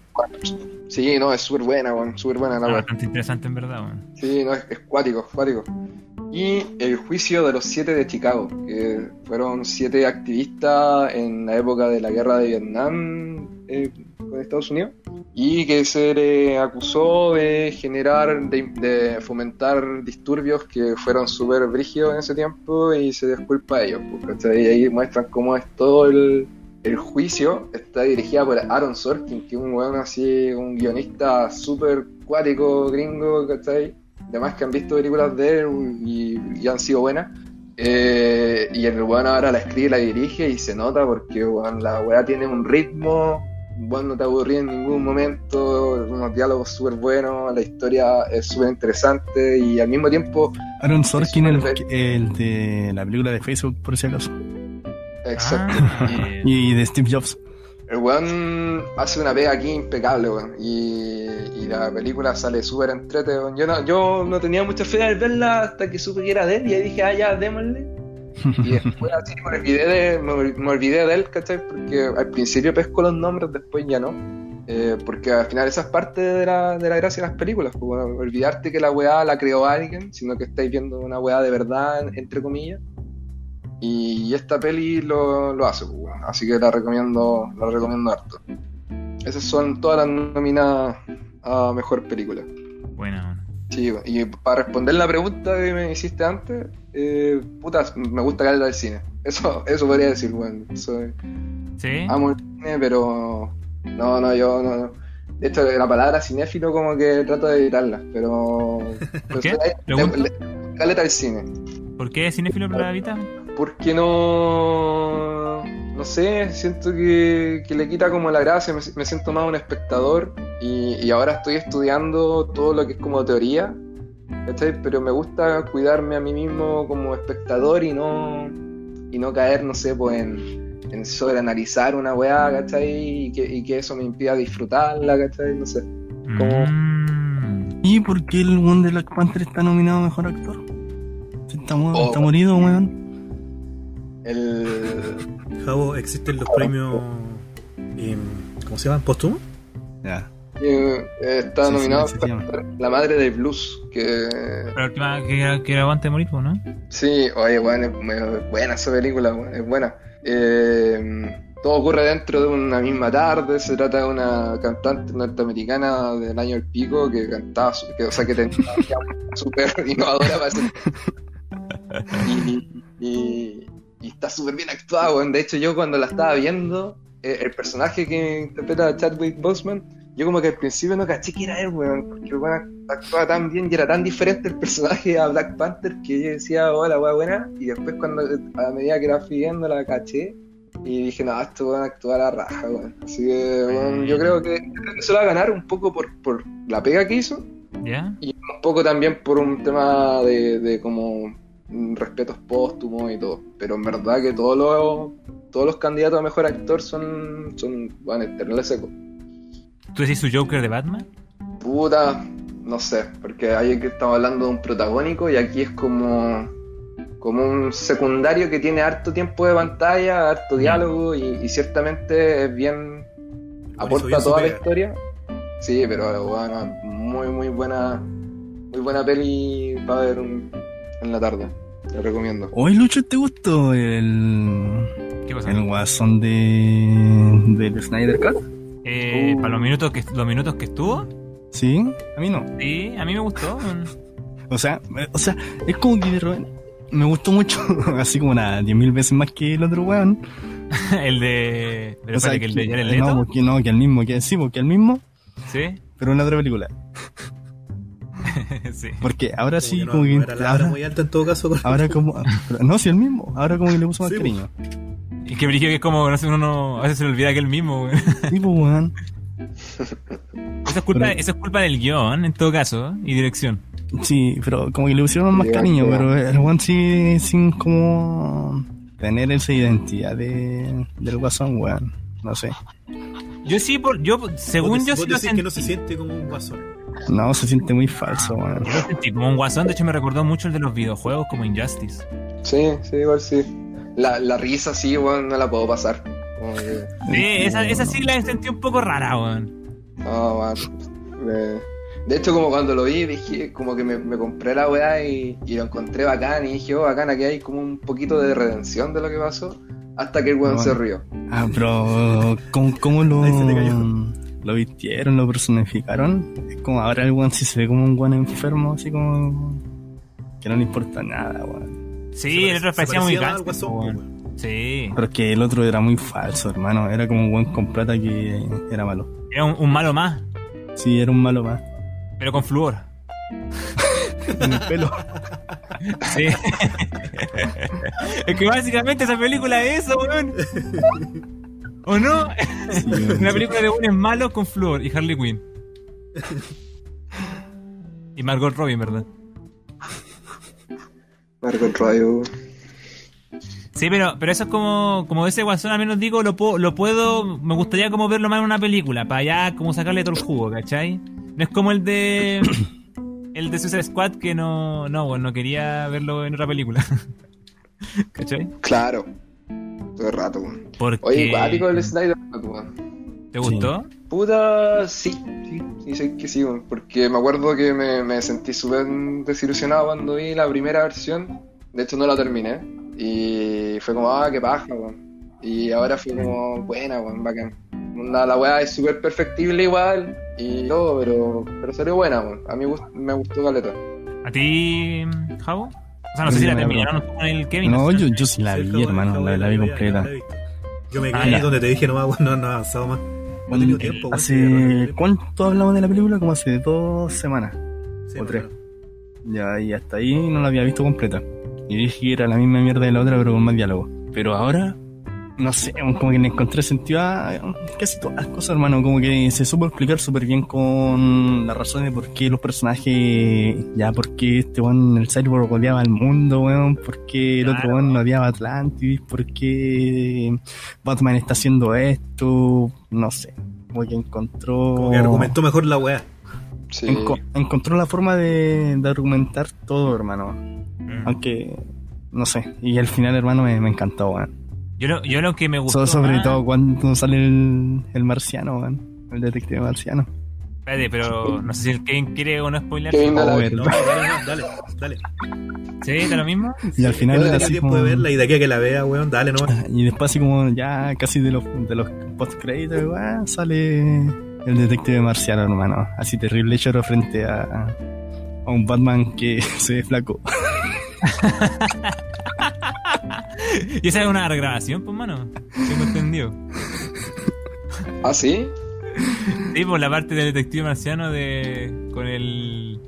Sí, no, es súper buena, weón, súper buena la ah, bastante interesante en verdad, weón. Sí, no, es, es cuático, cuático. Y el juicio de los siete de Chicago, que fueron siete activistas en la época de la guerra de Vietnam eh, con Estados Unidos, y que se le acusó de generar, de, fomentar disturbios que fueron súper brígidos en ese tiempo y se desculpa a ellos. pues. Y ahí muestran cómo es todo el, el juicio. Está dirigida por Aaron Sorkin, que es un weón así, un guionista súper cuático, gringo, ¿cachai? Además que han visto películas de él y, y han sido buenas. Eh, y el weón ahora la escribe y la dirige y se nota porque weón, la weá tiene un ritmo, weón, no te aburrí en ningún momento, unos diálogos súper buenos, la historia es súper interesante y al mismo tiempo, Aaron Sorkin, el, el de la película de Facebook, por si acaso. exacto. Ah, Y de Steve Jobs. El weón hace una pega aquí impecable, weón. Y, y la película sale súper entrete, weón. Yo no, yo no tenía mucha fe al verla hasta que supe que era de él y ahí dije, ah, ya, démosle. Y después así me olvidé de, me, ol- me olvidé de él, ¿cachai? Porque al principio pesco los nombres, después ya no. Eh, porque al final esa es parte de la, de la gracia de las películas. pues, bueno, olvidarte que la weá la creó alguien, sino que estáis viendo una weá de verdad, entre comillas. Y esta peli lo, lo hace, pues, bueno. así que la recomiendo, la recomiendo harto. Esas son todas las nominadas a mejor película. Bueno. Sí, y para responder la pregunta que me hiciste antes, eh, puta, me gusta caer al cine. Eso, eso podría decir, bueno. Soy, ¿Sí? amo el cine, pero no, no, yo no. no. De hecho, la palabra cinéfilo como que trato de evitarla, pero... pero qué? soy- Pregunta. le- le- caleta al cine. ¿Por qué cinéfilo para la vida? Porque no. No sé, siento que, que le quita como la gracia, me, me siento más un espectador y, y ahora estoy estudiando todo lo que es como teoría, ¿cachai? Pero me gusta cuidarme a mí mismo como espectador y no, y no caer, no sé, pues en, en sobreanalizar una weá, ¿cachai? Y que, y que eso me impida disfrutarla, ¿cachai? No sé. ¿Cómo? Mm. ¿Y por qué el one de Black Panther está nominado a mejor actor? Está, mu- Oh. está morido, weón. El. Javo, existen los premios. em, ¿Cómo se llaman? ¿Póstumos? Ya. eh, está Sí, nominado. La Madre del Blues, que La última que era, que era aguante morir, ¿no? Sí, oye, bueno, es es buena esa película, es buena. Eh, todo ocurre dentro de una misma tarde, se trata de una cantante norteamericana del año del pico que cantaba, que, o sea, que tenía una súper innovadora para. Y, y- y está súper bien actuada, weón. De hecho, yo cuando la estaba viendo, eh, el personaje que interpreta a Chadwick Boseman, yo como que al principio no caché que era él, weón, porque weón actuaba tan bien y era tan diferente el personaje a Black Panther que yo decía, hola, weón, buena, y después cuando a medida que la fui viendo la caché y dije, no, esto weón actúa a la raja, weón. Así que, weón, yo creo que, creo que se lo va a ganar un poco por, por la pega que hizo ¿Ya? y un poco también por un tema de, de como respetos póstumos y todo. Pero en verdad que todos los, todos los candidatos a mejor actor son, son bueno, eternales secos. ¿Tú decís su Joker de Batman? Puta, no sé, porque ahí que estamos hablando de un protagónico y aquí es como, como un secundario que tiene harto tiempo de pantalla, harto diálogo y, y ciertamente es bien. aporta bien toda la historia. Sí, pero bueno, muy, muy buena, muy buena peli para ver un- en la tarde. Te recomiendo. Hoy, Lucho, ¿te gustó el, ¿Qué pasa? el guasón de, del Snyder Cut? Eh, Uh. Para los minutos, que, los minutos que estuvo, Sí, a mí no. sí, a mí me gustó. O sea, o sea, es como que me gustó mucho, así como nada, 10.000 veces más que el otro weón. el de. Pero O sea, que el de que- Jared Leto. No, porque no, que el mismo, que sí, porque el mismo, Sí, pero en la otra película. sí. Porque ahora sí, no- como que. era la ahora, muy alta en todo caso. ahora como. no, sí, el mismo. Ahora como que le puso más Sí, cariño. Y que brillo que es como, no sé, uno no- a veces se le olvida que él mismo, güey. Sí, pues, weón. Eso es culpa, Pero- eso es culpa del guion, en todo caso, y dirección. Sí, pero como que le pusieron más cariño, pero el one sí, sin como tener esa identidad de, del guasón, weón. No sé. Yo sí, por, yo, según yo sí lo sentí que no se siente como un guasón. No, se siente muy falso, weón. yo lo sentí como un guasón, de hecho me recordó mucho el de los videojuegos como Injustice. Sí, sí, igual sí. La, la risa sí, weón, no la puedo pasar. Que, Sí, esa, esa sí la sentí un poco rara, weón. no, man. Me- De hecho, como cuando lo vi, dije, como que me, me compré la weá y, y lo encontré bacán. Y dije, oh, bacán, aquí hay como un poquito de redención de lo que pasó. Hasta que el weón Bueno. se rió. Ah, pero ¿cómo, cómo lo, lo vistieron, lo personificaron? Es como ahora el weón sí se ve como un weón enfermo, así como que no le importa nada, weón. Sí, Se el otro pare- parecía muy po, weón. Sí, Pero es que el otro era muy falso, hermano. Era como un weón con plata que era malo. era un, un malo más, Sí, era un malo más. pero con flúor. En el pelo. Sí. es que básicamente esa película es eso, weón. ¿O no? Una película de buenos malos con flúor y Harley Quinn. Y Margot Robbie, ¿verdad? Margot Robbie. Sí, pero, pero eso es como, como ese guasón, al menos digo, lo puedo, lo puedo, me gustaría como verlo más en una película, para allá como sacarle todo el jugo, ¿cachai? No es como el de el de Suicide Squad que no, no, bueno, no quería verlo en otra película. ¿Cachai? Claro. Todo el rato, weón. Porque... Oye, cuático el Snyder, weón. ¿Te gustó? Puta, sí, sí, sí, sé que sí, weón. Porque me acuerdo que me, me sentí súper desilusionado cuando vi la primera versión. De hecho, no la terminé. Y fue como, ah, qué paja, weón. Y ahora fue como, buena, weón, bacán. Onda, la weá es súper perfectible igual y todo, pero, pero salió buena. A mí gust- me gustó caleta. ¿A ti, Javo? O sea, no sé si la terminaron con el Kevin. No, yo, yo sí la vi, hermano, la, vi completa. la vi. Yo me Ah, quedé donde te dije, no, weón, no, no he avanzado más. No he tenido tiempo, ¿Hace cuánto hablamos de la película? Como hace dos semanas. Sí, o tres. Ya, y hasta ahí no la había visto completa. Y dije que era la misma mierda de la otra, pero con más diálogo. Pero ahora, no sé, como que le encontré sentido a casi todas las cosas, hermano. Como que se supo explicar súper bien con las razones de por qué los personajes, ya, por qué este weón, el Cyborg odiaba al mundo, weón, por qué el otro weón odiaba a Atlantis, por qué Batman está haciendo esto, no sé. Como que encontró. Como que argumentó mejor la weá. Sí. Enco- encontró la forma de, de argumentar todo, hermano. Mm. Aunque, no sé. Y al final, hermano, me, me encantó, weón. Yo, lo, yo lo que me gustó. So- sobre más- todo cuando sale el, el marciano, weón. El detective marciano. Espérate, pero no sé si el Kevin quiere o no spoiler. Kevin, no Oh, vi. No, verdad. dale, no, dale, dale. ¿Sí? ¿Está lo mismo? Y al final, Yo de aquí a así como- verla y de aquí a que la vea, weón, dale nomás. Y después, así como ya casi de los, de los post-créditos, weón, sale el detective marciano, hermano. Así terrible lloro frente a, a un Batman que se ve flaco. y esa es una regrabación, pues, mano. Tengo entendido. ¿Ah, sí? Sí, por la parte del detective marciano de. con el.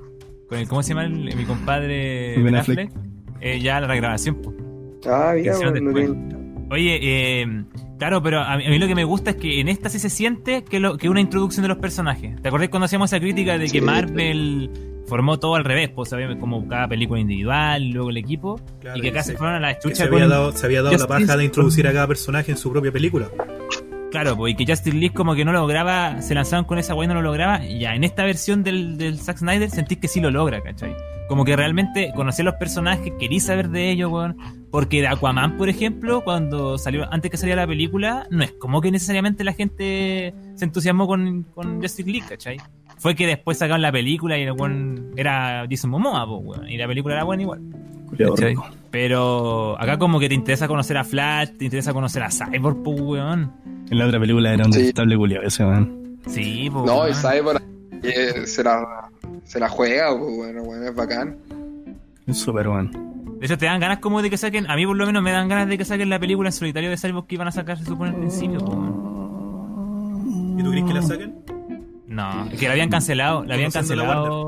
con el. ¿Cómo se llama? el- mi compadre. Ben Affleck. Affleck. Eh, ya la regrabación, pues. Ah, mira, hicieron Oye, eh, claro, pero a mí, a mí lo que me gusta es que en esta sí se siente que lo que una introducción de los personajes. ¿Te acordás cuando hacíamos esa crítica de que Sí. Marvel formó todo al revés? Pues sabíamos como cada película individual, y luego el equipo, Claro, y que acá se fueron a la Que chucha se con... había dado, se había dado la paja de introducir a cada personaje en su propia película. Claro, pues, y que Justice League como que no lograba, se lanzaban con esa guay y no lo lograba, y ya en esta versión del, del Zack Snyder sentís que sí lo logra, ¿cachai? Como que realmente conocí a los personajes, querí saber de ellos, weón. Porque de Aquaman, por ejemplo, cuando salió, antes que saliera la película, no es como que necesariamente la gente se entusiasmó con, con Justice League, ¿cachai? Fue que después sacaron la película y el weón era Jason Momoa, weón. Y la película era buena igual. Pero acá como que te interesa conocer a Flash, te interesa conocer a Cyborg, pues, weón. En la otra película era un Sí. culiado ese, weón. Sí, pues. No, weón. y Cyborg eh, se la, se la juega, pues, bueno, bueno, es bacán. Es súper, weón. De hecho, te dan ganas como de que saquen. A mí, por lo menos, me dan ganas de que saquen la película en solitario de Cyborg que iban a sacar, se supone al principio. ¿Y tú crees que la saquen? No, es que la habían cancelado. La habían la cancelado.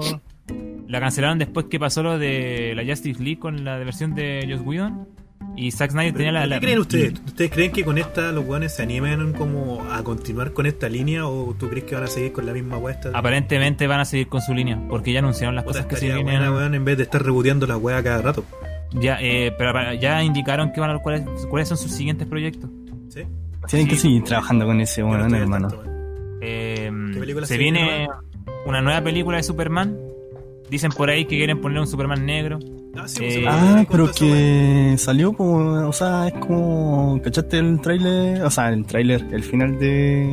La cancelaron después que pasó lo de la Justice League con la versión de Joss Whedon. Y Zack Snyder tenía la. ¿Qué la- creen ustedes? ¿Ustedes creen que con esta los guanes se animen como a continuar con esta línea o tú crees que van a seguir con la misma huesta? Aparentemente van a seguir con su línea, porque ya anunciaron las cosas que se vienen. en vez de estar reboteando la wea cada rato. Ya, eh, pero para- ya indicaron que van a cuáles, cuáles son sus siguientes proyectos. ¿Sí? Tienen que seguir trabajando con ese Yo no hermano. tanto. Eh, ¿Qué película se se viene una nueva película de Superman. Dicen por ahí que quieren poner un Superman negro. Ah, sí, Eh, pues, me Ah, pero que salió como, o sea, es como, ¿cachaste el tráiler? O sea, el tráiler, el final de,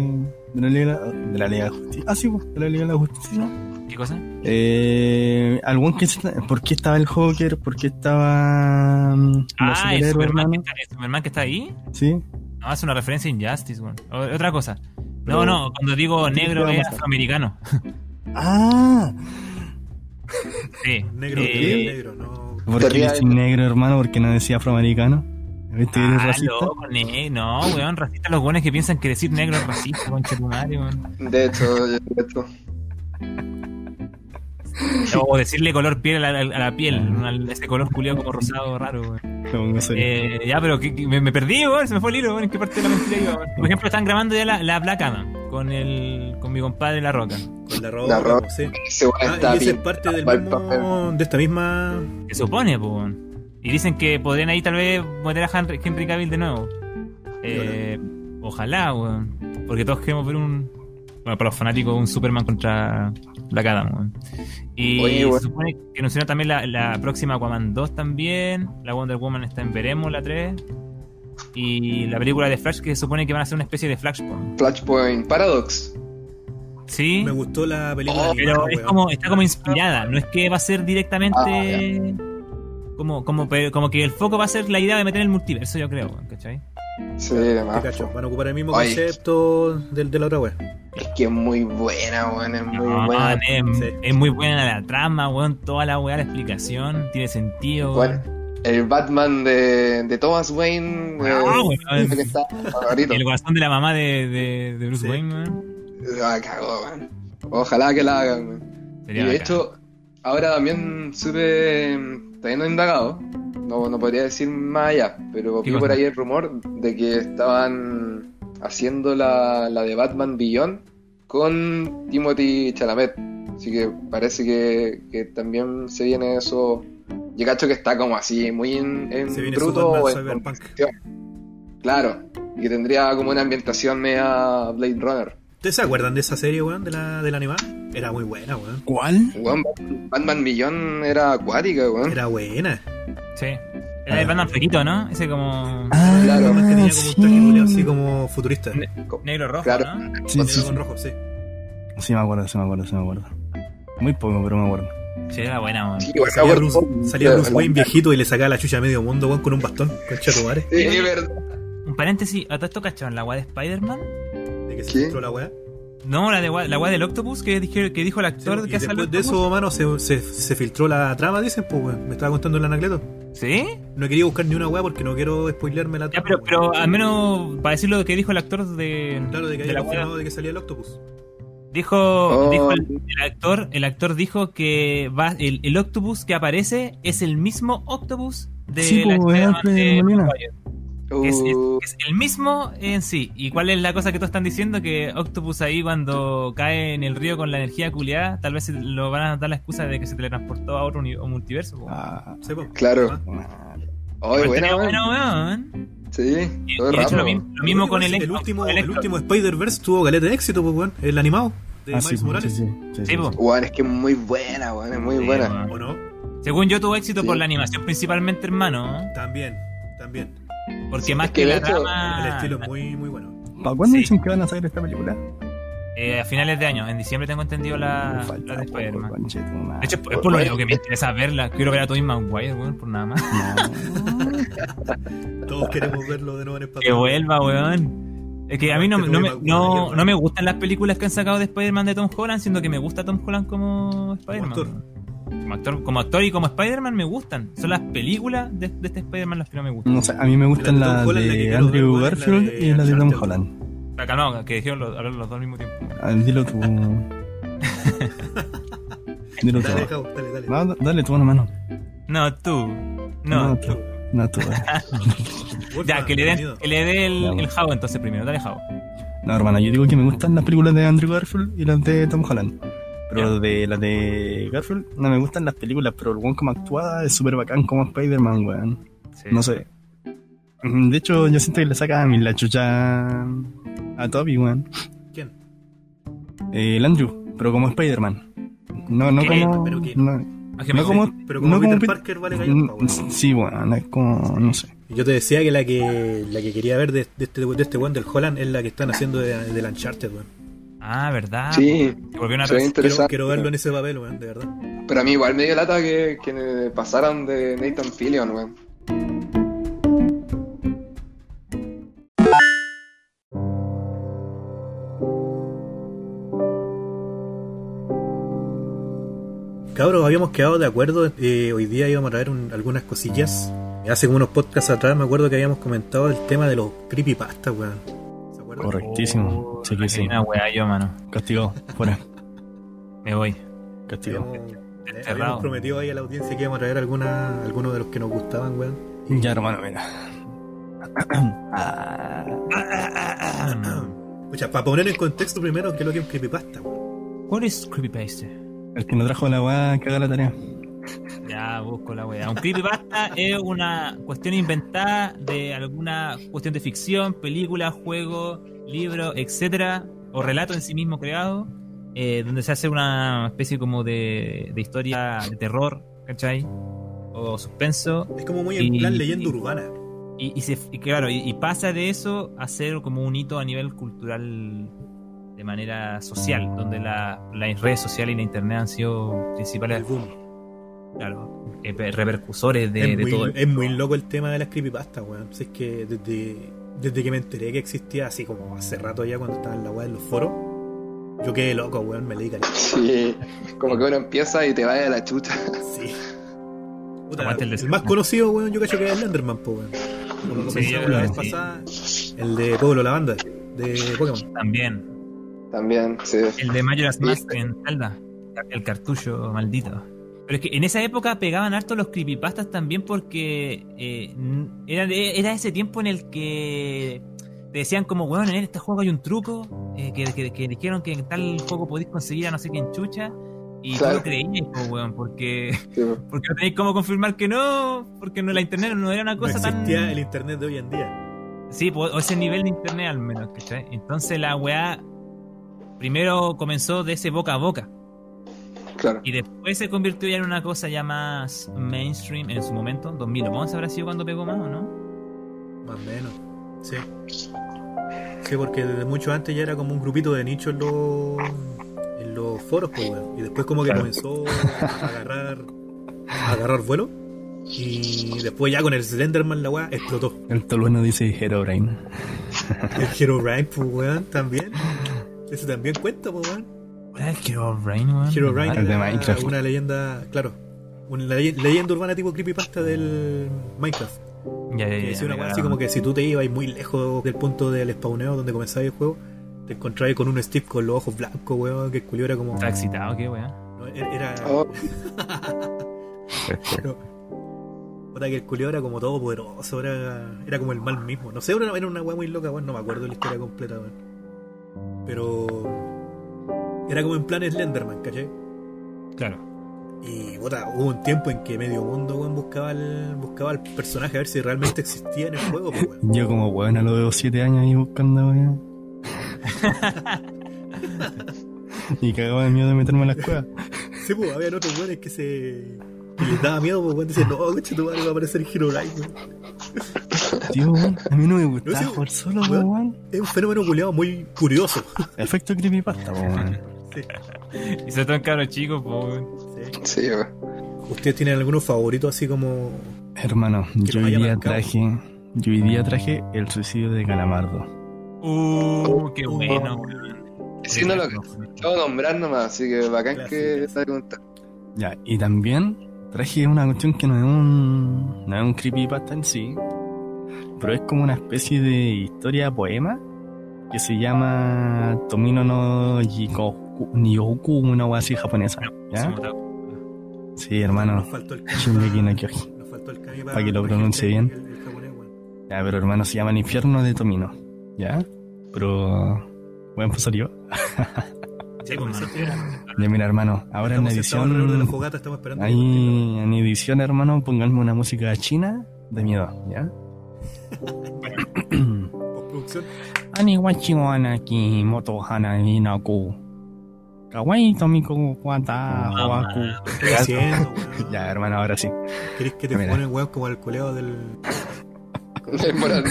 de la Liga de la Liga de la Justicia. Ah, sí, de la Liga de la Justicia. ¿Qué cosa? Eh, algún que se- ¿por qué estaba el Joker? ¿Por qué estaba mm, Ah, el Superman, que hermano? está, el Superman que está ahí. Sí. No, es una referencia a Injustice, weón. O- Otra cosa. No, Pero- no, cuando digo ¿qué negro es afroamericano. Ah, Sí. Negro, Eh, negro, no. ¿por qué negro, hermano? Porque no decía afroamericano. ¿Viste Ah, racista? loco, ne- no, weón, racista los buenos que piensan que decir negro es racista, concha tu madre, weón. De hecho, de hecho. O decirle color piel a la, a la piel, una- ese color culiado como rosado raro, weón. Eh, ya, pero que- que me, me perdí, weón, se me fue el hilo, weón, ¿en qué parte de la mentira iba, weón? Por ejemplo, están grabando ya la, la Black Adam con el, con mi compadre La Roca. Con la ropa, La ropa. sí. Weón Ah, y esa es parte del mismo, de esta misma... Se supone, pues, weón. Y dicen que podrían ahí tal vez meter a Henry, Henry Cavill de nuevo. Eh, ojalá, weón. Porque todos queremos ver un. Bueno, para los fanáticos, un Superman contra Black Adam, weón. Y Oye, se supone que anunciaron también la, la próxima Aquaman 2 también. La Wonder Woman está en Veremos, la 3. Y la película de Flash que se supone que van a ser una especie de Flashpoint. Flashpoint Paradox. Sí. Me gustó la película. Oh, Pero es como, está como inspirada, no es que va a ser directamente. Como, como, pero como que el foco va a ser la idea de meter el multiverso, yo creo, ¿cachai? Sí, demás. cacho, Van a ocupar el mismo Oye. concepto del de la otra wea. Es que es muy buena, weón. Es muy No, buena. es, Sí. es muy buena la trama, weón, toda la weá, la explicación, tiene sentido. Bueno, el Batman de, de Thomas Wayne. eh, Ah, weón. que está favorito. El guasón de la mamá de, de, de Bruce Sí. Wayne, weón. Ah, cagó, weón. Ojalá que la hagan, weón. Y de bacán. hecho, ahora también supe, todavía no he indagado, no, no podría decir más allá, pero ¿Qué vi por ahí el rumor de que estaban haciendo la, la de Batman Beyond con Timothy Chalamet. Así que parece que, que también se viene eso. Yo cacho que está como así, muy en, en Se viene bruto o en. Claro, y que tendría como una ambientación media Blade Runner. ¿Ustedes se acuerdan de esa serie, weón, de la, de la animada? Era muy buena, weón. ¿Cuál? Weón, Batman Beyond era acuática, weón. Era buena. Sí. Era el Batman flequito, ¿no? Ese como. Ah, Claro, que tenía como un traje así sí. como futurista. Ne- negro rojo, Claro. ¿no? Sí, Negro sí, con sí. rojo, sí. Sí, me acuerdo, sí me acuerdo, sí me acuerdo. Muy poco, pero me acuerdo. Sí, era buena, weón. Sí, Salía Bruce, salía Bruce Wayne viejito y le sacaba la chucha a medio mundo, weón, con un bastón. Concha tu madre. Sí, es verdad. Un paréntesis, ¿a todo esto cacharon la weá de Spider-Man? De que se filtró la weá. No, la de la weá del Octopus que, dije- que dijo el Sí, actor y que después de eso, mano, se, se, se filtró la trama, dicen, pues, weón. Me estaba contando el anacleto. ¿Sí? No quería buscar ni una weá porque no quiero spoilearme la Ya, trama. pero, al menos para decir lo que dijo el actor de, Claro, de que de había la weá. de que salía el octopus. Dijo, Oh. dijo el, el actor, el actor dijo que va, el, el octopus que aparece es el mismo octopus de Sí, la pues, Spider-Man Alfred de Es, es- Uh, es el mismo en sí. ¿Y cuál es la cosa que todos están diciendo? Que Octopus ahí cuando cae en el río con la energía culiada, tal vez lo van a dar la excusa de que se teletransportó a otro multiverso. Ah, Sí, pues. Claro. Ah. Buena, bueno, weón. Sí, Y, todo y de hecho rato. lo mismo, lo mismo con el, el último, con el último Spider-Verse tuvo caleta de éxito, pues, weón. El animado de ah, sí, Miles sí, Morales. sí, sí, Sí. Weón, es que es muy buena, weón, es muy Sí, buena. weón. ¿O no? Según yo tuvo éxito Sí. por la animación principalmente, hermano. También, también. Porque Sí, más es que, la hecho, trama, El estilo es muy, muy bueno. ¿Para cuándo Sí. dicen que van a sacar esta película? eh, a finales de año, en diciembre tengo entendido la, de Spider-Man. De hecho, es por lo único que me interesa verla. Quiero ver a Tobey Maguire, weón, por nada más. No. Todos queremos verlo de nuevo en espacio. Que vuelva, weón. Es que a mí no, no, me, no, no me gustan las películas que han sacado de Spider-Man de Tom Holland, siendo que me gusta Tom Holland como Spider-Man. Como actor, como actor y como Spider-Man me gustan. Son las películas de, de este Spider-Man las que no me gustan. No sé, a mí me gustan las la de Andrew Garfield de y la de Tom. Holland. La calma, que dijeron los, hablar los dos al mismo tiempo. Ah, Dilo tú. Dilo tú. Dale, Jao, dale, dale. No, dale tú una mano. No, tú. No, tú. tú. No, tú. Ya, que le dé bienvenido. que le dé el, el entonces primero. Dale Javo. No, hermano, yo digo que me gustan las películas de Andrew Garfield y las de Tom Holland. Pero de las de Garfield no me gustan las películas, pero el weón como actúa es súper bacán como Spider-Man, weón. Sí. No sé. De hecho, yo siento que le saca a mí la chucha a Toby, weón. ¿Quién? Eh, el Andrew, pero como Spider-Man. No, no ¿Qué? como. ¿Pero qué? No, Ah, no como. Pero como no Peter Pet- Parker vale gallampa. Mm, Sí, weón, es como. No sé. Yo te decía que la que la que quería ver de, de este de este weón del Holland es la que están haciendo de, del Uncharted, weón. Ah, ¿verdad? Sí, volvió una se Quiero, interesante. quiero verlo en ese papel, weón, de verdad. Pero a mí igual me dio lata que, que pasaran de Nathan Fillion, weón. Cabros, habíamos quedado de acuerdo. eh, hoy día íbamos a traer un- algunas cosillas. Hace como unos podcasts atrás me acuerdo que habíamos comentado el tema de los creepypastas, weón. ¿Se acuerdan? Correctísimo. Sí que sí. Una wea yo, mano. Castigado. Fuera. Me voy. Castigado. Habíamos, prometido ahí a la audiencia que íbamos a traer alguna, algunos de los que nos gustaban, weón. Ya, hermano, mira. Ah, Escucha, para poner en contexto primero qué es lo que es un creepypasta, weón. What is creepypasta? el que no trajo la weá caga la tarea. Ya, busco la wea. Un creepypasta es una cuestión inventada de alguna cuestión de ficción, película, juego, libro, etcétera, o relato en sí mismo creado, eh, donde se hace una especie como de, de historia de terror, ¿cachai? O suspenso. Es como muy en plan leyenda urbana. Y, y se, y claro, y, y pasa de eso a ser como un hito a nivel cultural de manera social, donde la- las redes sociales y la internet han sido principales El boom. Claro, eh, repercusores de, es, de muy, todo. es muy loco el tema de las creepypastas, weón. Si es que desde, desde que me enteré que existía, así como hace rato ya cuando estaba en la weá en los foros, yo quedé loco, weón, me leí caleta. Sí, como que uno empieza y te vaya a la chucha. Sí. Puta, el el, más conocido, weón, yo cacho que es el Enderman, po, weón. Como lo Sí, la vez sí. pasada, el de Pueblo Lavanda, de Pokémon. También. También, sí. El de Majora's. Mask en Zelda. El cartucho maldito. Pero es que en esa época pegaban harto los creepypastas también porque eh, era, era ese tiempo en el que te decían como, weón, en este juego hay un truco, eh, que, que, que dijeron que en tal juego podéis conseguir a no sé quién chucha, y tú Claro. lo creías, po, weón, porque, sí. porque no tenéis cómo confirmar que no, porque no, la internet no era una No cosa tan... existía el internet de hoy en día. Sí, pues, o ese nivel de internet al menos, ¿cachai? Entonces la weá primero comenzó de ese boca a boca. Claro. Y después se convirtió ya en una cosa ya más mainstream en su momento. 2011 habrá sido cuando pegó más, ¿o no? Más o menos. Sí. Sí, porque desde mucho antes ya era como un grupito de nicho en los, en los foros, pues, weón. Y después como que Claro. comenzó a agarrar, a agarrar vuelo. Y después ya con el Slenderman la weá explotó. El tolueno dice Herobrine. El Herobrine, pues, weón, también. Ese también cuenta, pues, weón. ¿Cuál es el Hero Brain, weón? Herobrine El de era Minecraft. una leyenda, claro. Una ley- leyenda urbana tipo creepypasta del Minecraft. Ya, ya, Que ya, decía una weá así como que si tú te ibas muy lejos del punto del spawneo donde comenzaba el juego, te encontrabas con un Steve con los ojos blancos, weón, que el culio era como. Está excitado, qué weón. no, era. era Oh, puta, que el culio era como todo poderoso, era, era como el mal mismo. No sé, era, era una weá muy loca, weón, no me acuerdo la historia completa, weón. Pero. Era como en plan Slenderman, ¿cachai? Claro. Y puta, hubo un tiempo en que medio mundo weón, buscaba el, buscaba el personaje a ver si realmente existía en el juego, pues, weón. Yo como weón a los 7 años ahí buscando, weón. y cagaba de miedo de meterme en la cueva. Sí, pues había otros weones que se. que les daba miedo, pues weón, decían, no, coche, tu madre va a aparecer Herobrine, weón. Tío, weón, a mí no me gustaba sí, jugar solo, weón. weón. Es un fenómeno culiado muy curioso. Efecto creepypasta, weón. Sí, Y sobre todo en cabros chicos, pues, sí. sí. ¿Ustedes tienen algunos favoritos así como. Hermano, yo hoy día traje. Yo hoy día traje el suicidio de Calamardo. Uh, qué Uh. bueno, weón. Sí, no lo acabo de nombrar nomás, así que bacán que esta pregunta. Ya, y también traje una cuestión que no es un. no es un creepypasta en sí. Pero es como una especie de historia poema que se llama Tomino no Jikoku, Nyoku, una wea así japonesa. ¿Ya? Sí, hermano. Nos faltó el. Nos faltó el Kami Para que lo pronuncie bien. Ya, pero hermano, se llama El infierno de Tomino. ¿Ya? Pero. Sí, con pues, eso mano. Ya, mira, hermano, ahora en Estamos sentados alrededor de la edición. fogata, estamos esperando. que. Ahí en edición, hermano, pónganme una música china de miedo, ¿ya? Postproducción. Anaki moto hana inaku. Kawaii tomiko wata hawaku. ¿Qué haciendo, weón? Ya, hermano, ahora sí. ¿Querés que te Mira. ponen weón como el coleado del. Es moral.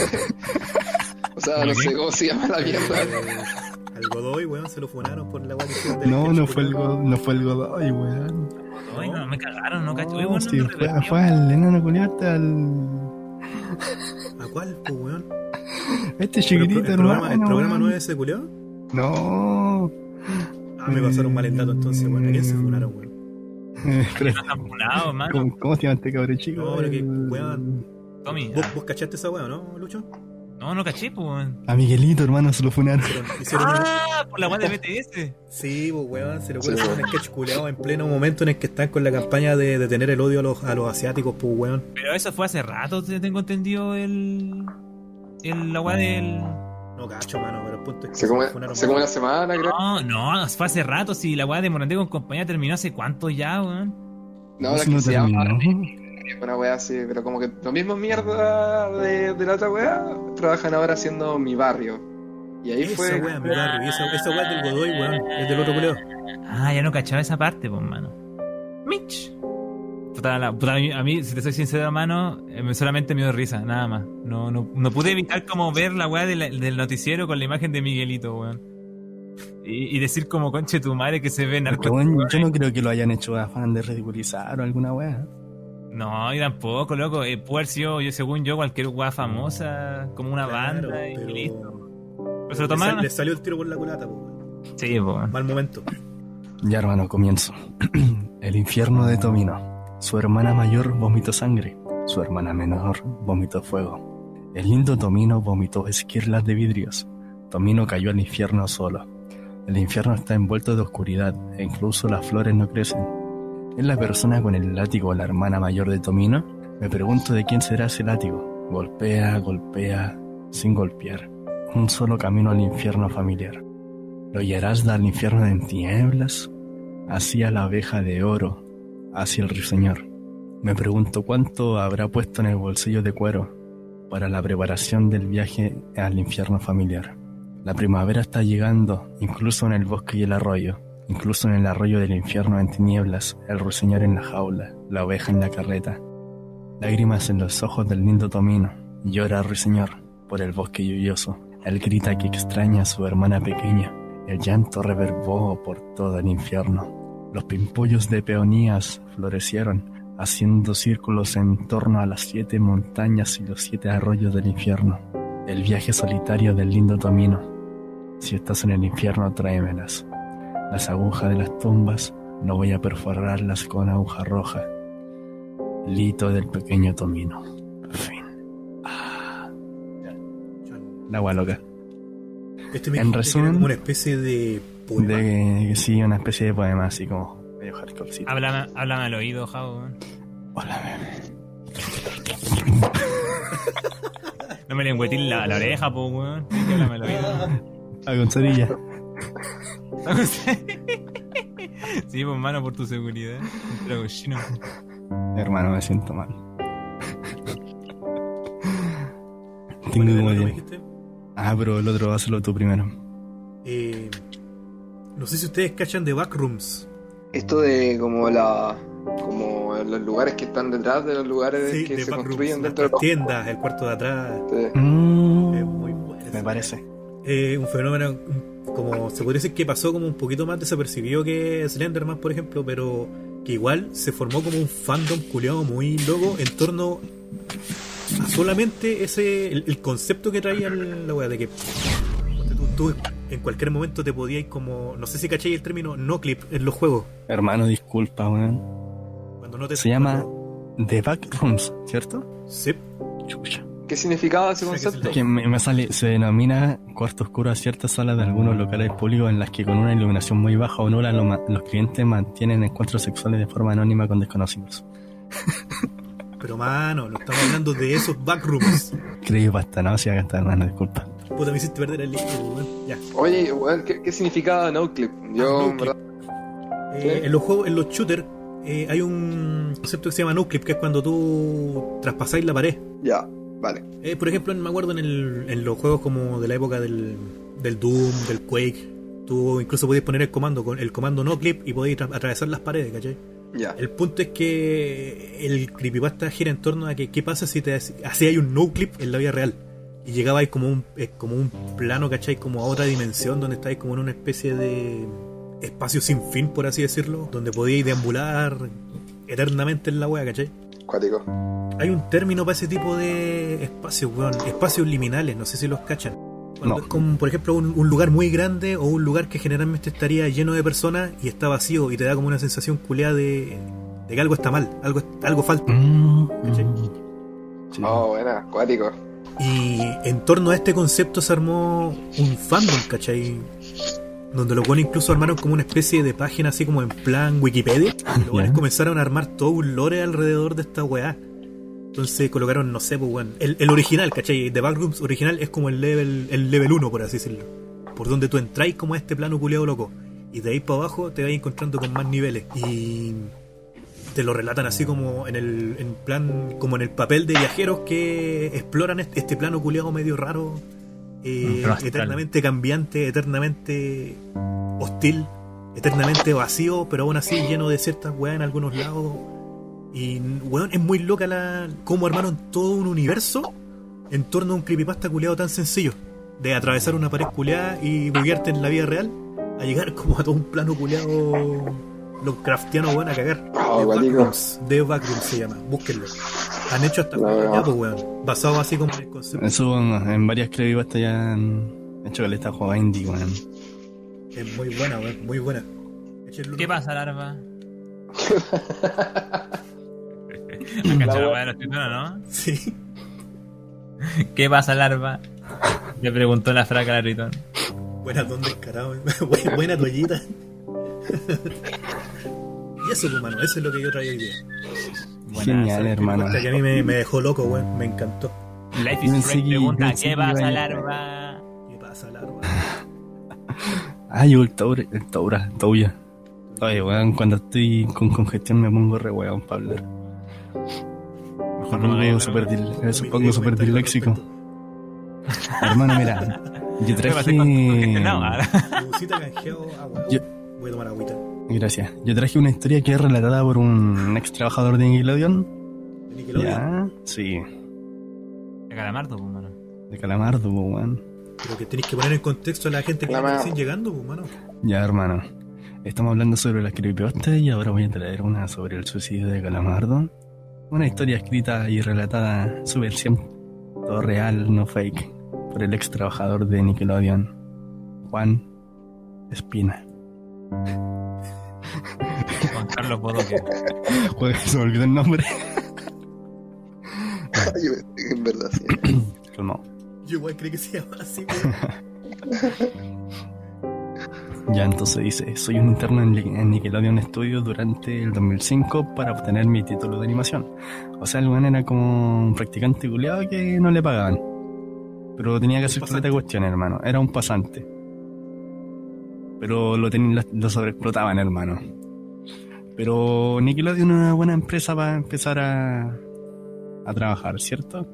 O sea, no sé cómo se llama la mierda. al Godoy, weón? Se lo funaron por la weá que del No, no fue el no fue el Godoy, weón. Ay, no, me cagaron, no cacho. No, bueno, sí, no fue, fue al enano culiao, este al. ¿A cuál, pues, weón? Este chiquitito, el, programa, el hermano, programa no es ese culiao. No. Ah, me pasaron mal el dato entonces, weón. ¿A quién se funaron, weón? Pero- No están funados, mano. ¿Cómo, ¿Cómo se llama este cabrón chico? No, pero que, weón. Tommy. ¿Vos, ah. vos cachaste esa weá, no, Lucho? No, no caché, pues, weón. A Miguelito, hermano, se lo funaron. Hicieron, hicieron un- Ah, por la weá de BTS. Sí, pues weón, se le Sí, weón. un sketch culeado en pleno momento en el que están con la campaña de, de tener el odio a los, a los asiáticos, pues weón. Pero eso fue hace rato, te- tengo entendido el. el la weá del. No cacho, mano, pero el punto es que Hace como, se hace como una semana, creo. No, no, fue hace rato. Si la weá de Morandé con compañía terminó hace cuánto ya, weón. No, Eso que no se llama una weá así, pero como que lo mismo mierda de, de la otra weá, trabajan ahora haciendo mi barrio. Y ahí Esa fue. weá, mi barrio. Y esa, esa weá es del Godoy, weón. Es del otro culeo. Ah, ya no cachaba esa parte, pues, mano. Mitch. Puta, la- puta, a, mí, a mí, si te soy sincero, mano, eh, me- solamente me dio risa, nada más. No, no, no pude evitar como ver la weá de del noticiero con la imagen de Miguelito, weón. Y, y decir como conche tu madre que se ve narco. Bueno, yo no creo que lo hayan hecho a fan de ridiculizar o alguna wea. No, y tampoco, loco. Eh, puede haber sido, yo, según yo, cualquier weá famosa, como una Claro, banda y pero- listo. Pero se lo Le, sal- tomaron. le salió el tiro por la culata, po, weón. Sí, pues. Mal momento. Ya, hermano, comienzo. El infierno de Tomino. Su hermana mayor vomitó sangre. Su hermana menor vomitó fuego. El lindo Tomino vomitó esquirlas de vidrios. Tomino cayó al infierno solo. El infierno está envuelto de oscuridad e incluso las flores no crecen. ¿Es la persona con el látigo la hermana mayor de Tomino? Me pregunto de quién será ese látigo. Golpea, golpea, sin golpear. Un solo camino al infierno familiar. ¿Lo guiarás al infierno en tinieblas? Hacia la abeja de oro, hacia el ruiseñor. Me pregunto cuánto habrá puesto en el bolsillo de cuero para la preparación del viaje al infierno familiar. La primavera está llegando, incluso en el bosque y el arroyo, incluso en el arroyo del infierno en tinieblas, el ruiseñor en la jaula, la oveja en la carreta. Lágrimas en los ojos del lindo Tomino, llora ruiseñor por el bosque lluvioso. Él grita que extraña a su hermana pequeña. El llanto reverbó por todo el infierno. Los pimpollos de peonías florecieron, haciendo círculos en torno a las siete montañas y los siete arroyos del infierno. El viaje solitario del lindo Tomino. Si estás en el infierno, tráemelas. Las agujas de las tumbas no voy a perforarlas con aguja roja. Lito del pequeño Tomino. Fin. Ah, la loca. Este me En resumen- como una especie de poema. De, sí, una especie de poema así como medio hardcorecito. Háblame, háblame al oído. Hola, bebé. No me lengüetes la, la oreja, po, weón. Que háblame al oído. A Gonzalilla. sí, pues, mano, por tu seguridad. Pero. Hermano, me siento mal. ¿Cuál Tengo como? Ah, pero el otro, hazlo tú primero. No sé si ustedes cachan de Backrooms. Esto de como la. como los lugares que están detrás de los lugares Sí, que de se Backrooms. construyen Las dentro de los tiendas, el cuarto de atrás. Mm, Es muy bueno. me parece. Eh, un fenómeno como se podría decir que pasó como un poquito más desapercibido que Slenderman, por ejemplo, pero que igual se formó como un fandom culiado muy loco en torno a solamente ese el, el concepto que traía la wea de que tú, en cualquier momento te podías como no sé si cacháis el término no clip en los juegos Hermano, disculpa, weón. cuando no te Se llama The Backrooms, ¿cierto? sí, Chucha. ¿Qué significaba ese concepto? Que me, me sale, se denomina cuarto oscuro a ciertas salas de algunos locales públicos en las que con una iluminación muy baja o nula lo ma- los clientes mantienen encuentros sexuales de forma anónima con desconocidos. pero mano no estamos hablando de esos backrooms Creí basta, no, si acá está, hermano, disculpa. Puta me hiciste perder el libro weón. ya Oye, weón, ¿qué, qué significaba no clip? Yo, Ah, en no-clip. verdad, Eh, en los juegos, en los shooters, eh, hay un concepto que se llama no clip, que es cuando tú traspasáis la pared. ya, vale. Eh, por ejemplo, me acuerdo en, el- en los juegos como de la época del, del Doom, del Quake, tú incluso podías poner el comando con el comando no clip y podías tra- atravesar las paredes, ¿cachai? Ya. El punto es que el creepypasta gira en torno a que qué pasa si te hacías un no clip en la vida real. Y llegabais como un, eh, como un plano, ¿cachai? Como a otra dimensión donde estáis como en una especie de espacio sin fin, por así decirlo, donde podíais deambular eternamente en la wea, ¿cachai? Cuático. Hay un término para ese tipo de espacios, weón. Espacios liminales, no sé si los cachan. Cuando No. es como, por ejemplo, un, un lugar muy grande o un lugar que generalmente estaría lleno de personas y está vacío y te da como una sensación culeada de, de que algo está mal, algo, algo falta. Mm, ¿Cachai? sí. Oh, buena, cuático. Y en torno a este concepto se armó un fandom, ¿cachai? Donde los buenos incluso armaron como una especie de página así como en plan Wikipedia. Y los buenos comenzaron a armar todo un lore alrededor de esta weá. Entonces colocaron, no sé, pues weón. El, el original, ¿cachai? The Backrooms original es como el level, el level 1, por así decirlo. Por donde tú entráis como a este plano culiado loco. Y de ahí para abajo te vas encontrando con más niveles. Y te lo relatan así como en el en plan como en el papel de viajeros que exploran este, este plano culiado medio raro eh, eternamente cambiante eternamente hostil eternamente vacío pero aún así lleno de ciertas weas en algunos lados. Y weón es muy loca la cómo armaron todo un universo en torno a un creepypasta culiado tan sencillo de atravesar una pared culiada y buguearte en la vida real a llegar como a todo un plano culiado Lovecraftiano weón a cagar Ah, The. Backrooms, The Backrooms se llama, búsquenlo. Han hecho hasta No, no. ya, pues, weón. Basado así como en el concepto. Eso en, en varias creepypastas ya han hecho que le está jugando indie, weón. Es muy buena, weón, muy buena. Échenle un ¿Qué pasa, larva? Han cachado la weá de los titanes, ¿no? Sí. ¿Qué pasa, larva? Le preguntó la fraca al Ritón. Buena don descarado, buena, buena toallita. y eso, pues, mano, eso es lo que yo traía hoy día. Genial, hermano. Hasta que a mí me, me dejó loco, weón, me encantó. Life is Strange pregunta, ¿qué pasa, larva? ¿Qué pasa, larva? Ah, yo el Taura, el Taura, Tauya. Oye, weón, cuando estoy con congestión me pongo re weón para hablar. Mejor me No, pongo eh, Mi- pongo súper comentario al disléxico. Hermano, mira, yo traje... Ah. Yo- Voy a tomar agüita. Gracias. Yo traje una historia que es relatada por un ex trabajador de Nickelodeon. De Nickelodeon. Ya, sí, De calamardo, pues, mano. de Calamardo, po, weón. Pero que tenéis que poner en contexto a la gente que está recién llegando, pues, mano. Ya, hermano. Estamos hablando sobre las creepypastas y ahora voy a traer una sobre el suicidio de Calamardo. Una historia escrita y relatada su versión, todo real, no fake, por el ex trabajador de Nickelodeon, Juan Espina. Juan Carlos Bodoque. Joder, se me olvidó el nombre. Yo en verdad sí. Calmado. Yo igual creí que se llama así. Ya entonces dice, soy un interno en, Nickelodeon Studios durante el 2005 para obtener mi título de animación. O sea, el era como un practicante culiado que no le pagaban. Pero tenía que hacer plata cuestiones, hermano. Era un pasante. Pero lo, ten- lo, lo sobreexplotaban, hermano. Pero Nickelodeon es una buena empresa para empezar a, a trabajar, ¿cierto?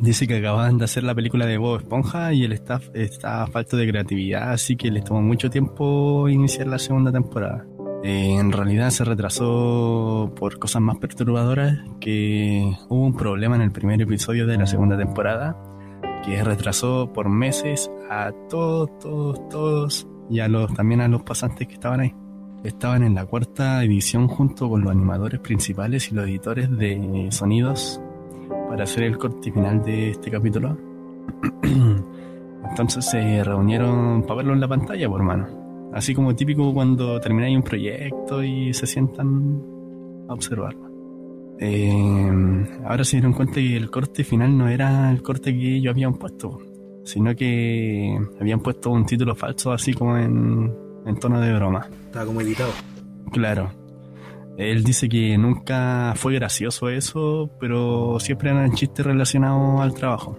Dice que acababan de hacer la película de Bob Esponja y el staff está falto de creatividad, así que les tomó mucho tiempo iniciar la segunda temporada. Eh, en realidad se retrasó por cosas más perturbadoras, que hubo un problema en el primer episodio de la segunda temporada, que retrasó por meses a todos, todos, todos, y a los, también a los pasantes que estaban ahí. Estaban en la cuarta edición junto con los animadores principales y los editores de sonidos para hacer el corte final de este capítulo. Entonces se reunieron para verlo en la pantalla, por hermano. Así como típico cuando termináis un proyecto y se sientan a observarlo. Eh, ahora se dieron cuenta que el corte final no era el corte que ellos habían puesto, sino que habían puesto un título falso así como en, en tono de broma. Estaba como editado. Claro. Él dice que nunca fue gracioso eso, pero siempre eran chistes relacionados al trabajo.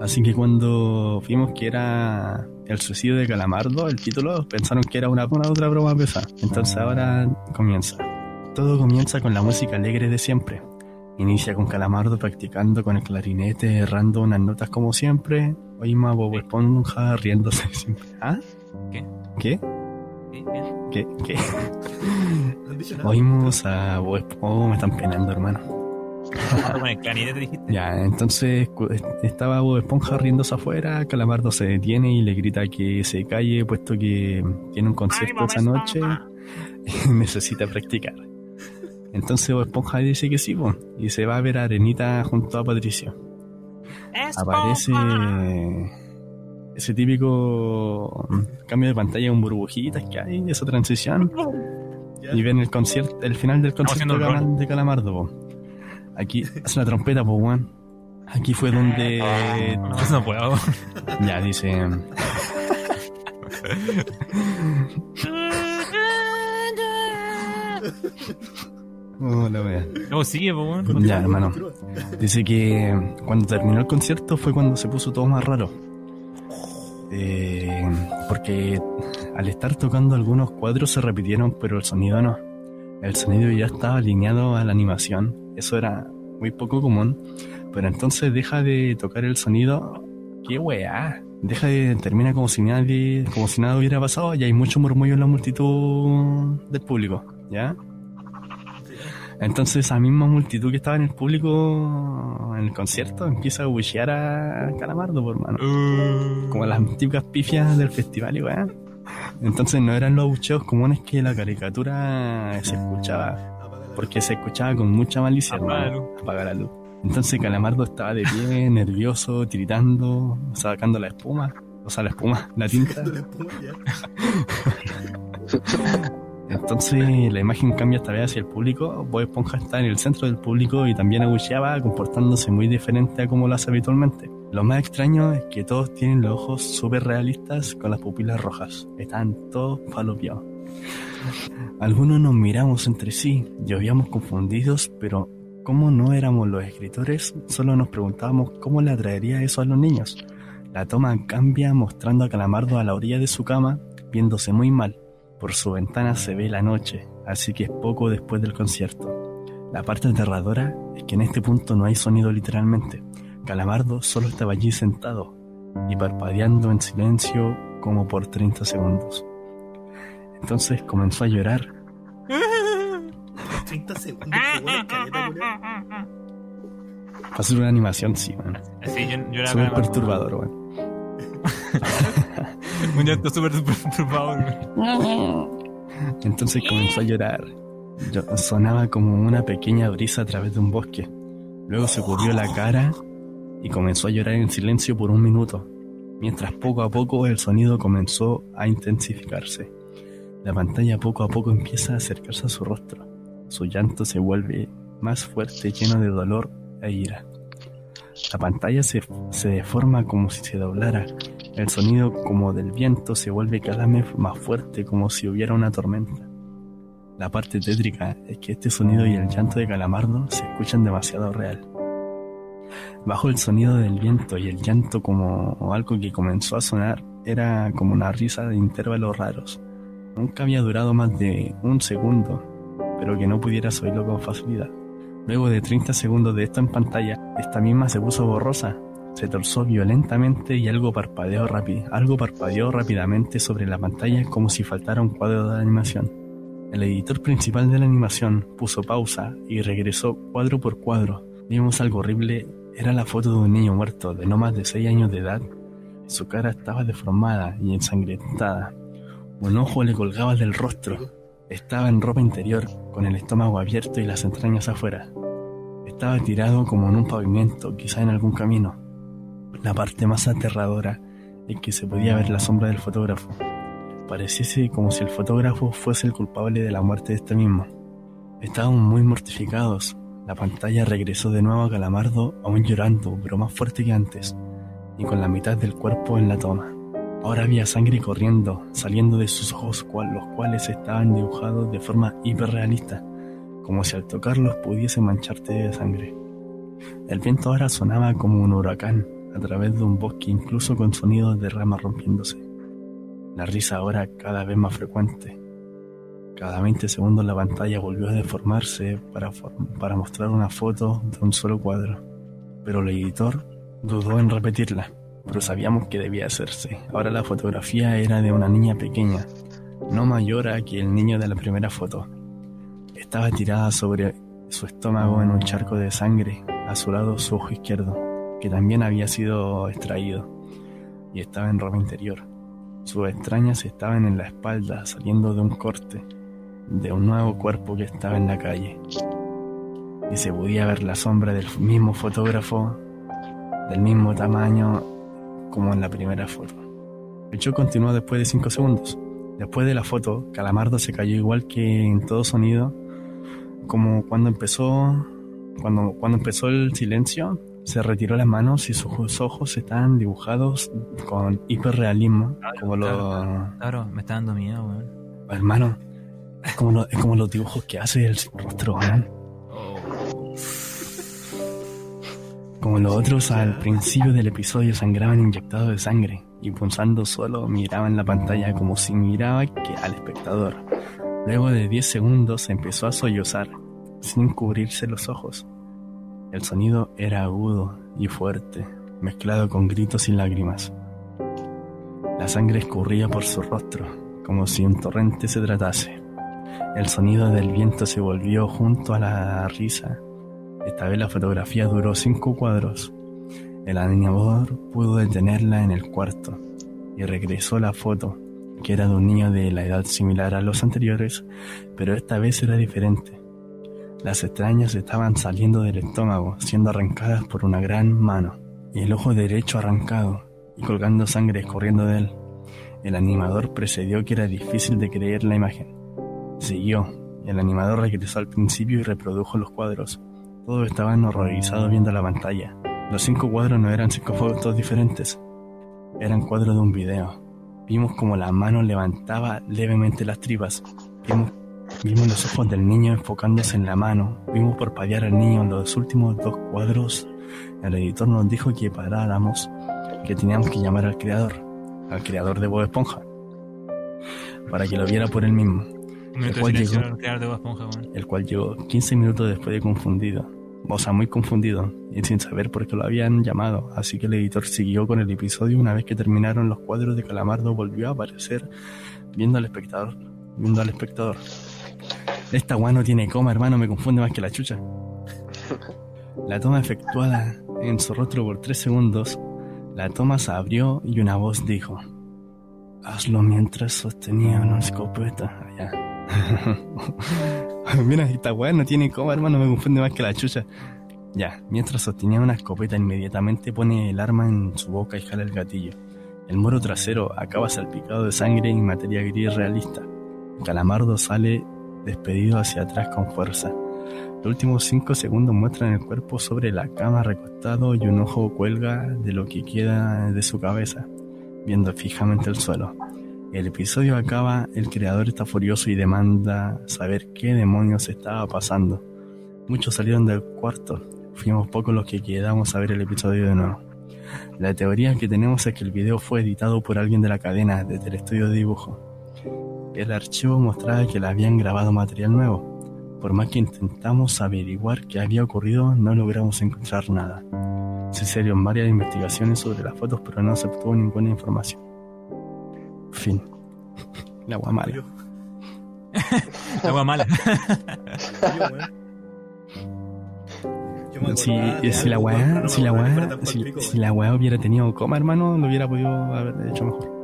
Así que cuando vimos que era el suicidio de Calamardo, el título, pensaron que era una, una otra broma pesada. Entonces ahora comienza. Todo comienza con la música alegre de siempre. Inicia con Calamardo practicando con el clarinete, errando unas notas como siempre. Oímos a Bob Esponja riéndose siempre. ¿Ah? ¿Qué? ¿Qué? ¿Qué? ¿Qué? No. Oímos a Bob Esponja. Oh, me están penando, hermano. Con el clarinete dijiste. Ya, entonces cu- estaba Bob Esponja riéndose afuera, Calamardo se detiene y le grita que se calle puesto que tiene un concierto esa noche y necesita practicar. Entonces Bob Esponja dice que sí, po, y se va a ver a Arenita junto a Patricio. Aparece ese típico cambio de pantalla con burbujitas que hay, esa transición. Y ven el concierto, el final del concierto de, un Calamardo, po. Aquí hace la trompeta, po, weón. Aquí fue donde. No, eso no puedo. Ya, dice. Oh, la wea. Luego sigue, pues, weón. Ya, hermano. Dice que cuando terminó el concierto fue cuando se puso todo más raro. Eh, porque al estar tocando algunos cuadros se repitieron, pero el sonido no. El sonido ya estaba alineado a la animación. Eso era muy poco común. Pero entonces deja de tocar el sonido. ¡Qué weá! Deja de. termina como si nadie. como si nada hubiera pasado y hay mucho murmullo en la multitud del público. ¿Ya? Entonces esa misma multitud que estaba en el público en el concierto empieza a buchear a Calamardo, por mano. Como las típicas pifias del festival y weá. Entonces no eran los bucheos comunes que la caricatura se escuchaba, porque se escuchaba con mucha malicia. Apaga la hermano. luz. Apaga la luz. Entonces Calamardo estaba de pie, nervioso, tiritando, sacando la espuma. O sea, la espuma, la tinta. Entonces la imagen cambia esta vez hacia el público. Bob Esponja está en el centro del público y también abucheaba, comportándose muy diferente a como lo hace habitualmente. Lo más extraño es que todos tienen los ojos súper realistas con las pupilas rojas. Están todos falopeados. Algunos nos miramos entre sí, llovíamos confundidos, pero como no éramos los escritores, solo nos preguntábamos cómo le atraería eso a los niños. La toma cambia mostrando a Calamardo a la orilla de su cama, viéndose muy mal. Por su ventana se ve la noche, así que es poco después del concierto. La parte aterradora es que en este punto no hay sonido literalmente. Calamardo solo estaba allí sentado y parpadeando en silencio como por 30 segundos. Entonces comenzó a llorar 30 segundos, culiao. Para hacer una animación, sí, man. Sí, yo, yo era Súper perturbador, weón. Un llanto súper. Entonces comenzó a llorar. Yo- sonaba como una pequeña brisa a través de un bosque. Luego se cubrió la cara y comenzó a llorar en silencio por un minuto, mientras poco a poco el sonido comenzó a intensificarse. La pantalla poco a poco empieza a acercarse a su rostro. Su llanto se vuelve más fuerte, lleno de dolor e ira. La pantalla se, se deforma como si se doblara. El sonido como del viento se vuelve cada vez más fuerte, como si hubiera una tormenta. La parte tétrica es que este sonido y el llanto de Calamardo se escuchan demasiado real. Bajo el sonido del viento y el llanto como algo que comenzó a sonar, era como una risa de intervalos raros. Nunca había durado más de un segundo, pero que no pudieras oírlo con facilidad. Luego de 30 segundos de esto en pantalla, esta misma se puso borrosa, se torció violentamente y algo parpadeó algo parpadeó rápidamente sobre la pantalla como si faltara un cuadro de animación. El editor principal de la animación puso pausa y regresó cuadro por cuadro. Vimos algo horrible, era la foto de un niño muerto de no más de 6 años de edad. Su cara estaba deformada y ensangrentada. Un ojo le colgaba del rostro. Estaba en ropa interior, con el estómago abierto y las entrañas afuera. Estaba tirado como en un pavimento, quizá en algún camino. La parte más aterradora es que se podía ver la sombra del fotógrafo. Pareciese como si el fotógrafo fuese el culpable de la muerte de este mismo. Estábamos muy mortificados. La pantalla regresó de nuevo a Calamardo, aún llorando, pero más fuerte que antes, y con la mitad del cuerpo en la toma. Ahora había sangre corriendo, saliendo de sus ojos, los cuales estaban dibujados de forma hiperrealista, como si al tocarlos pudiese mancharte de sangre. El viento ahora sonaba como un huracán a través de un bosque, incluso con sonidos de ramas rompiéndose. La risa ahora cada vez más frecuente. Cada 20 segundos la pantalla volvió a deformarse para, para mostrar una foto de un solo cuadro. Pero el editor dudó en repetirla, pero sabíamos que debía hacerse. Ahora la fotografía era de una niña pequeña, no mayor a que el niño de la primera foto. Estaba tirada sobre su estómago en un charco de sangre, a su lado su ojo izquierdo, que también había sido extraído, y estaba en ropa interior. Sus extrañas estaban en la espalda, saliendo de un corte, de un nuevo cuerpo que estaba en la calle. Y se podía ver la sombra del mismo fotógrafo, del mismo tamaño como en la primera foto. El show continuó después de 5 segundos. Después de la foto, Calamardo se cayó igual que en todo sonido, como cuando empezó, cuando, cuando empezó el silencio, se retiró las manos y sus ojos estaban dibujados con hiperrealismo, como los Claro, me está dando miedo, weón. hermano, es como, lo- es como los dibujos que hace el rostro, weón. Como los otros al principio del episodio sangraban inyectados de sangre y punzando solo miraban la pantalla como si miraba que al espectador. Luego de 10 segundos empezó a sollozar, sin cubrirse los ojos. El sonido era agudo y fuerte, mezclado con gritos y lágrimas. La sangre escurría por su rostro, como si un torrente se tratase. El sonido del viento se volvió junto a la risa. Esta vez la fotografía duró cinco cuadros. El animador pudo detenerla en el cuarto y regresó la foto, que era de un niño de la edad similar a los anteriores, pero esta vez era diferente. Las extrañas estaban saliendo del estómago, siendo arrancadas por una gran mano, y el ojo derecho arrancado, y colgando sangre escorriendo de él. El animador precedió que era difícil de creer la imagen. Siguió, el animador regresó al principio y reprodujo los cuadros. Todos estaban horrorizados viendo la pantalla. Los cinco cuadros no eran cinco fotos diferentes, eran cuadros de un video. Vimos como la mano levantaba levemente las tripas. Vimos los ojos del niño enfocándose en la mano. Vimos parpadear al niño en los últimos dos cuadros. El editor nos dijo que paráramos, que teníamos que llamar al creador, al creador de Bob Esponja, para que lo viera por él mismo. De cual llegó- el cual llegó 15 minutos después de confundido, o sea, muy confundido, y sin saber por qué lo habían llamado, así que el editor siguió con el episodio una vez que terminaron los cuadros de Calamardo volvió a aparecer viendo al espectador, viendo al espectador. Esta weá no tiene coma, hermano, me confunde más que la chucha. La toma efectuada en su rostro por 3 segundos, la toma se abrió y una voz dijo, hazlo mientras sostenía una escopeta. Allá. Mira, esta weá no tiene coma, hermano, me confunde más que la chucha. Ya, mientras sostenía una escopeta, inmediatamente pone el arma en su boca y jala el gatillo. El muro trasero acaba salpicado de sangre y materia gris realista. Calamardo sale despedido hacia atrás con fuerza. Los últimos cinco segundos muestran el cuerpo sobre la cama recostado y un ojo cuelga de lo que queda de su cabeza, viendo fijamente el suelo. El episodio acaba, el creador está furioso y demanda saber qué demonios estaba pasando. Muchos salieron del cuarto, fuimos pocos los que quedamos a ver el episodio de nuevo. La teoría que tenemos es que el video fue editado por alguien de la cadena, desde el estudio de dibujo. El archivo mostraba que le habían grabado material nuevo. Por más que intentamos averiguar qué había ocurrido, no logramos encontrar nada. Se hicieron varias investigaciones sobre las fotos, pero no se obtuvo ninguna información. Fin. La agua mala. La wea mala. Si, de si la weá, si la weá, si, si la weá hubiera tenido coma, hermano, lo hubiera podido haber hecho mejor.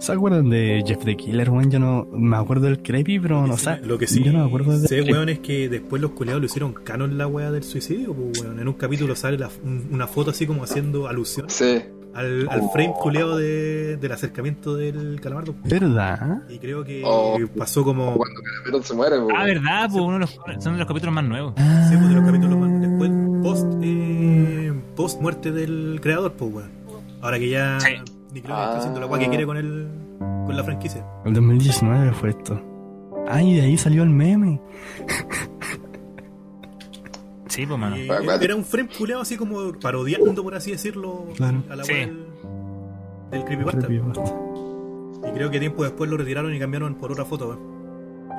¿Se acuerdan de Jeff the Killer, weón? Yo no me acuerdo del Creepy, pero no sé. Lo que sí yo no me acuerdo de sé, weón, es que después los culeados lo hicieron canon la weá del suicidio, pues, weón. En un capítulo sale la- un- una foto así como haciendo alusión Sí, al, al frame culeado de, del acercamiento del calamardo. ¿Verdad? Y creo que Oh. pasó como... cuando Calamero se muere, pues. Ah, verdad, pues uno de los, son de los capítulos más nuevos. Sí, pues, de los capítulos más- después, post, eh, post muerte del creador, pues, weón. Ahora que ya Sí. Nickelodeon está Ah. haciendo la weá que quiere con el, con la franquicia. El 2019 fue esto. Ah, y de ahí salió el meme. Sí, pues, mano. Y Ah, vale. era un frame culeado así como parodiando, por así decirlo, Claro. a la Sí. del, del creepypasta. Creepypasta. Y creo que tiempo después lo retiraron y cambiaron por otra foto, weón.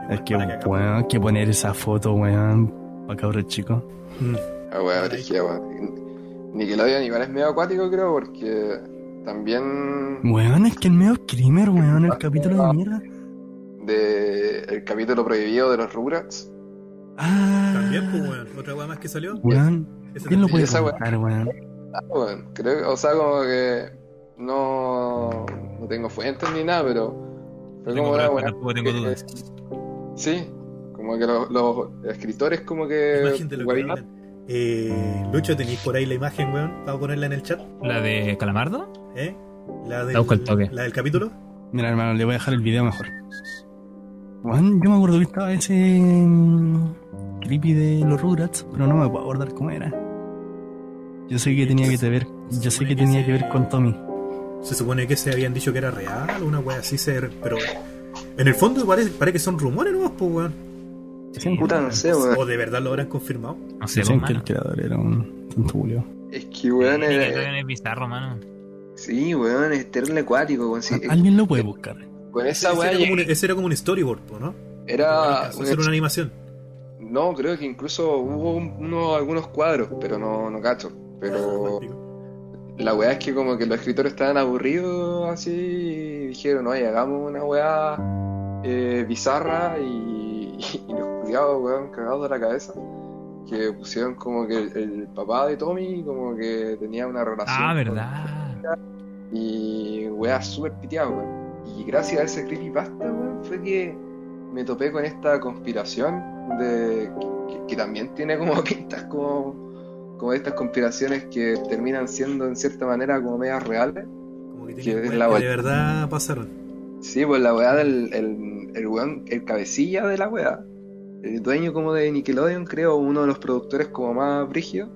Es que, weón, hay que poner esa foto, weón, para cabros chicos. Mm. Ah, weón. Nickelodeon igual es medio acuático, creo, porque también Weón, es que el medio screamer, weón, el capítulo de mierda. de el capítulo prohibido de los Rugrats. Ah, También, pues, weón. Otra weá más que salió. Weón, ¿quién lo puede contar, weón? Ah, weón, creo, o sea, como que no, no tengo fuentes ni nada, pero fue Tengo como una weá. tengo dudas. Sí, como que los, los escritores como que Imagen de lo que. Eh, Lucho, ¿tenéis por ahí la imagen, weón? Para ponerla en el chat. ¿La de Calamardo? ¿Eh? La, del, La toque. del capítulo. Mira, hermano, le voy a dejar el video mejor. Yo me acuerdo que estaba ese mm, creepy de los Rugrats, pero no me puedo acordar cómo era. Yo sé que tenía que ver, yo sé que tenía que ver con Tommy. Se supone que se habían dicho que era real, una wea así, se, pero en el fondo parece, parece que son rumores nomás, pues, weón. Puta, no sé, weón. O de verdad lo habrán confirmado. No sé, que el creador era un Julio. Es que, weón, era- es bizarro, mano. Sí, weón, es terrible acuático, weón. Sí, ¿Alguien lo puede buscar? con esa ese, weá era como un, llegué- ese era como un storyboard, ¿no? era Eso era una animación. No, creo que incluso hubo un- uno- algunos cuadros, pero no, no cacho. Pero la weá es que como que los escritores estaban aburridos así y dijeron, oye, hagamos una weá eh, bizarra y, y los culiados, weón, cagados de la cabeza. Que pusieron como que el, el papá de Tommy como que tenía una relación. Ah, con- y weá súper piteado, weón. Y gracias a ese creepypasta, weón, fue que me topé con esta conspiración de que, que también tiene como pintas como, como estas conspiraciones que terminan siendo en cierta manera como medias reales. Como que Que es la de verdad pasaron. Sí, pues la weá del el, el weón, el cabecilla de la weá, el dueño como de Nickelodeon, creo, uno de los productores como más brígidos,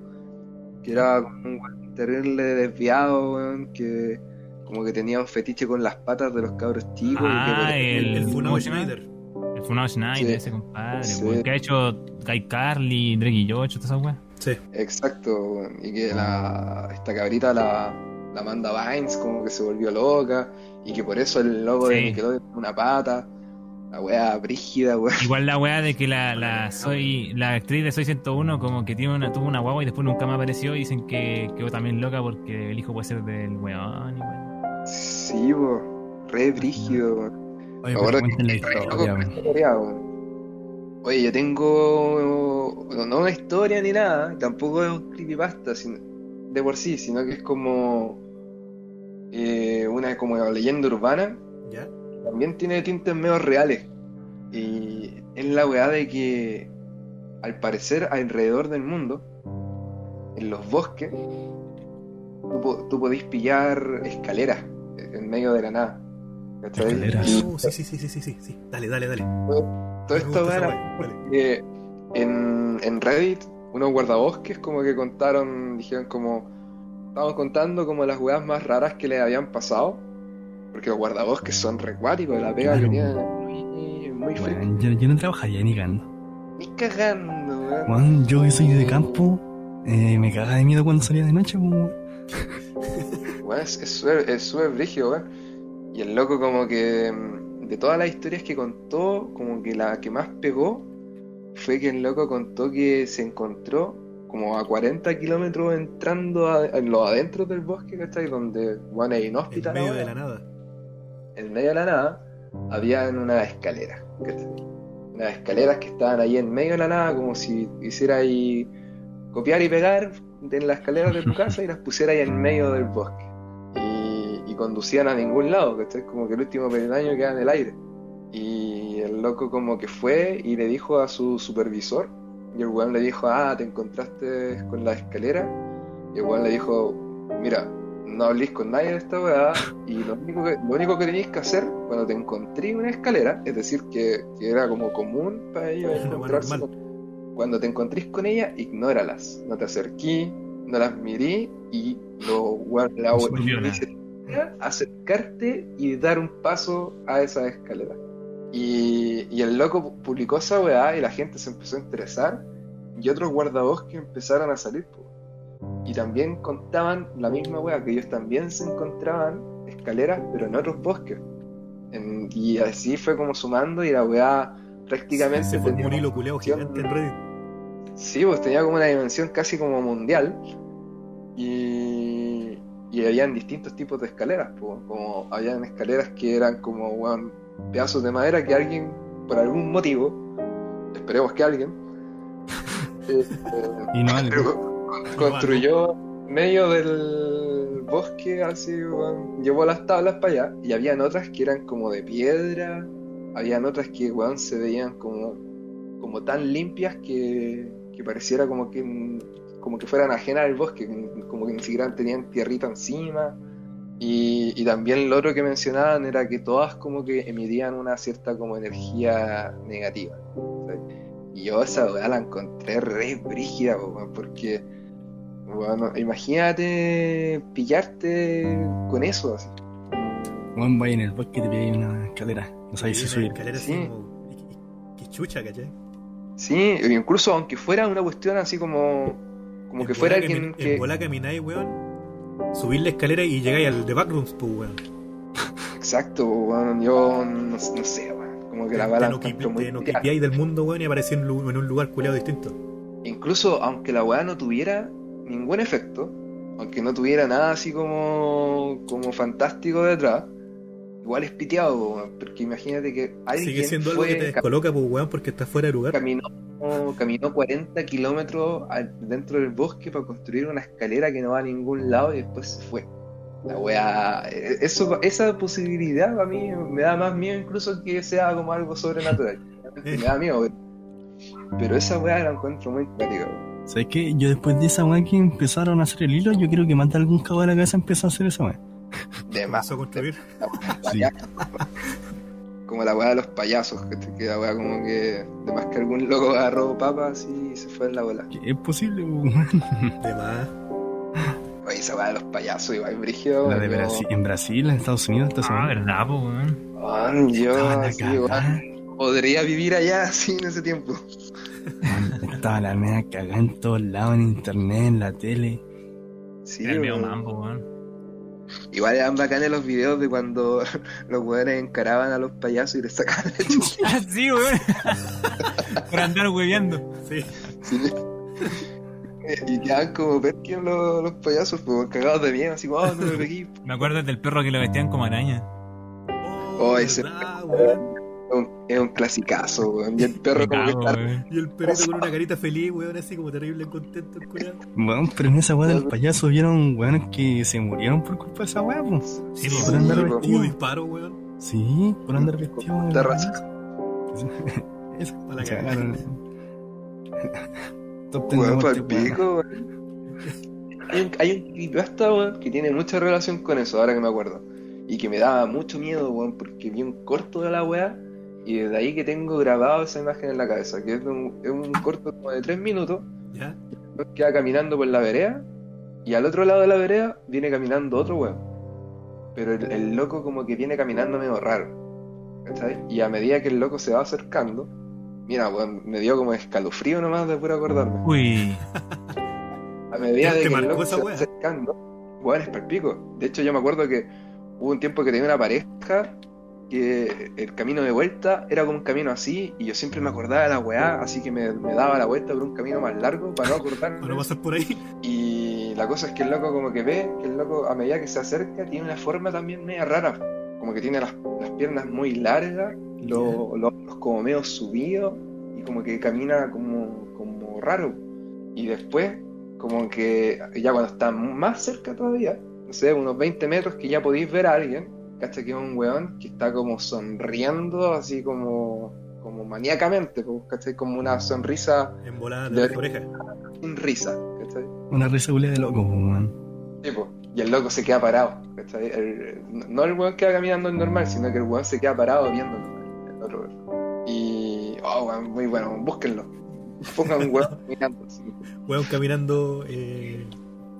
que era como un weón terrible desviado, weón, que como que tenía un fetiche con las patas de los cabros chicos. y Ah, que, el- El, el. Schneider. El Funao Schneider, Sí. ese compadre, Sí. weón, que ha hecho Guy Carly, Drake y Josh, esas weas. Sí. Exacto, weón, y que la, esta cabrita, la, la Amanda Vines, como que se volvió loca, y que por eso el logo de Sí. Nickelodeon tiene una pata, la weá brígida, weón. Igual la wea de que la, la soy la actriz de Soy 101 como que tiene una, tuvo una guagua y después nunca más apareció y dicen que quedó también loca porque el hijo puede ser del weón y weón. Sí, po, re brígido, weón. Oye, cuenten la historia, weón. weón. Oye, yo tengo no no una historia ni nada, tampoco es un creepypasta sino- de por sí, sino que es como eh, una como leyenda urbana, ¿Ya? También tiene tintes medio reales. Y es la weá de que al parecer alrededor del mundo, en los bosques, tú, tú podís pillar escaleras en medio de la nada. Escaleras. Y Oh, sí, sí, sí, sí, sí, sí. Dale, dale, dale. todo esto era porque en, en Reddit, unos guardabosques como que contaron, dijeron como, estábamos contando como las weas más raras que les habían pasado, porque los guardabosques son recuáticos, la pega Claro. muy, muy yo, yo no trabajaría ni cagando. Ni cagando, weón. Weón, yo que soy de campo, eh, me cagaba de miedo cuando salía de noche, pues, weón. Weón, es es súper es súper brígido, weón. Y el loco como que mm, de todas las historias que contó, como que la que más pegó fue que el loco contó que se encontró como a 40 kilómetros entrando a- en los adentros del bosque, ¿cachai? Donde, bueno, hay En inhóspita la medio de la nada. En medio de la nada, habían unas escaleras, ¿cachai? Unas escaleras que estaban ahí en medio de la nada, como si hiciera ahí copiar y pegar en las escaleras de tu casa y las pusiera ahí en medio del bosque. Y, y conducían a ningún lado, ¿cachai? Como que el último peldaño queda en el aire. Y el loco como que fue y le dijo a su supervisor, y el weón le dijo, ah, te encontraste con la escalera. Y el weón le dijo, mira, no hablís con nadie de esta weá, y lo único que, lo único que tenéis que hacer cuando te encontré una escalera, es decir, que, que era como común para ellos encontrarse con- cuando te encontrís con ella, ignóralas, no te acerquí, no las mirí, y lo la No acercarte y dar un paso a esa escalera. Y, y el loco publicó esa weá y la gente se empezó a interesar y otros guardabosques empezaron a salir. po. Y también contaban la misma weá, que ellos también se encontraban escaleras, pero en otros bosques. En- y así fue como sumando y la weá prácticamente Se un hilo gigante en Reddit. Sí, pues tenía como una dimensión casi como mundial. Y, y habían distintos tipos de escaleras. pues, Como habían escaleras que eran como weón, pedazos de madera que alguien, por algún motivo, esperemos que alguien, eh, eh, Y no algo. construyó medio del bosque, así, llevó las tablas para allá. Y habían otras que eran como de piedra. Habían otras que, weón, se veían como, como tan limpias que, que pareciera como que, como que fueran ajenas al bosque, como que ni siquiera tenían tierrita encima. Y, y también lo otro que mencionaban era que todas como que emitían una cierta como energía negativa. Y yo esa weá la encontré re brígida, porque bueno, imagínate pillarte con eso así. Weón, vaya en el bosque y te pedí una escalera. No sabes si Una subir. escalera así Sí. como. y- y- Qué chucha, ¿cachai? Sí, e incluso aunque fuera una cuestión así como como En que fuera alguien En que bola camináis, weón. Subir la escalera y llegáis al de Backrooms, pues, weón. Exacto, weón. Yo no, no sé, weón. Como que la Te bala te no real. quipiáis del mundo, weón, y aparecí en, en un lugar culiado distinto. Incluso aunque la weá no tuviera ningún efecto, aunque no tuviera nada así como, como fantástico detrás, igual es piteado, weón, porque imagínate que alguien Sigue siendo algo que te descoloca, pues, weón, porque estás fuera de lugar. caminó, caminó 40 kilómetros dentro del bosque para construir una escalera que no va a ningún lado y después se fue. La weá, eh, eso, esa posibilidad a mí me da más miedo incluso que sea como algo sobrenatural. Me da miedo, pero, pero esa weá la encuentro muy cuática, weón. ¿Sabes qué? Yo después de esa weá que empezaron a hacer el hilo, yo creo que más de algún cabo de la cabeza empezó a hacer esa weá. De más. A construir. Sí. Como la weá de los payasos, que te queda weá como que de más que algún loco agarró papas y se fue en la bola. Es posible, weón. De más. Oye, esa weá de los payasos igual brígido. La de yo- Brasil, en Brasil, en Estados Unidos, esta Ah, semana. verdad, pues, weón. Yo la weón, podría vivir allá así en ese tiempo. Estaba la media cagada en todos lados, en internet, en la tele. Sí, Era el medio mambo, weón. Igual eran bacanes los videos de cuando los weones encaraban a los payasos y les sacaban la chucha. Ah, sí, weón. Por andar hueveando. Sí. Sí. Y quedaban como Perkin los, los payasos, pues cagados de miedo, así, oh, no me pegué. Me acuerdo del perro que lo vestían como araña. Oh, ese- un, es un clasicazo, weón. Y el perro Me como que cago, está weón. Y el perrito con una carita feliz, weón, así como terrible contento, el curado. Weón, pero en esa weá del payaso vieron weones que se murieron por culpa de esa weá, pues. Sí, Sí, por andar vestido. Hubo disparo, weón. Sí, por andar vestido. De raza. Eso, Para la cagada. Top ten de Weón, pa'l pico, weón. Hay un, hay un creepypasta, weón, que tiene mucha relación con eso, ahora que me acuerdo. Y que me daba mucho miedo, weón, porque vi un corto de la weá y desde ahí que tengo grabado esa imagen en la cabeza, que es un, es un corto como de tres minutos, ¿Ya? que va caminando por la vereda y al otro lado de la vereda viene caminando otro weón. Pero el, el loco como que viene caminando medio raro. ¿Cachai? Y a medida que el loco se va acercando, mira, weón, me dio como escalofrío nomás de puro acordarme. Uy. A medida ¿Te de que el loco se va acercando, weón, es palpico. De hecho, yo me acuerdo que hubo un tiempo que tenía una pareja que el camino de vuelta era como un camino así y yo siempre me acordaba de la weá, así que me, me daba la vuelta por un camino más largo para no acordarme. Para no pasar por ahí. Y la cosa es que el loco como que ve que el loco a medida que se acerca tiene una forma también media rara. Como que tiene las, las piernas muy largas, lo- lo- los como medio subidos y como que camina como, como raro. Y después como que ya cuando está más cerca todavía, no sé, unos 20 metros que ya podéis ver a alguien, ¿cachai? Que es un weón que está como sonriendo así como, como maníacamente, ¿cachai? Como una sonrisa En volada De- de las orejas. sin risa, ¿cachai? Una risa culia de loco, weón. Sí, po. Y el loco se queda parado. ¿cachai? El- no el weón queda caminando normal, sino que el weón se queda parado viendo el otro weón. Y. Oh, weón, muy bueno, búsquenlo. Pongan un weón mirando. así. Weón caminando. Eh...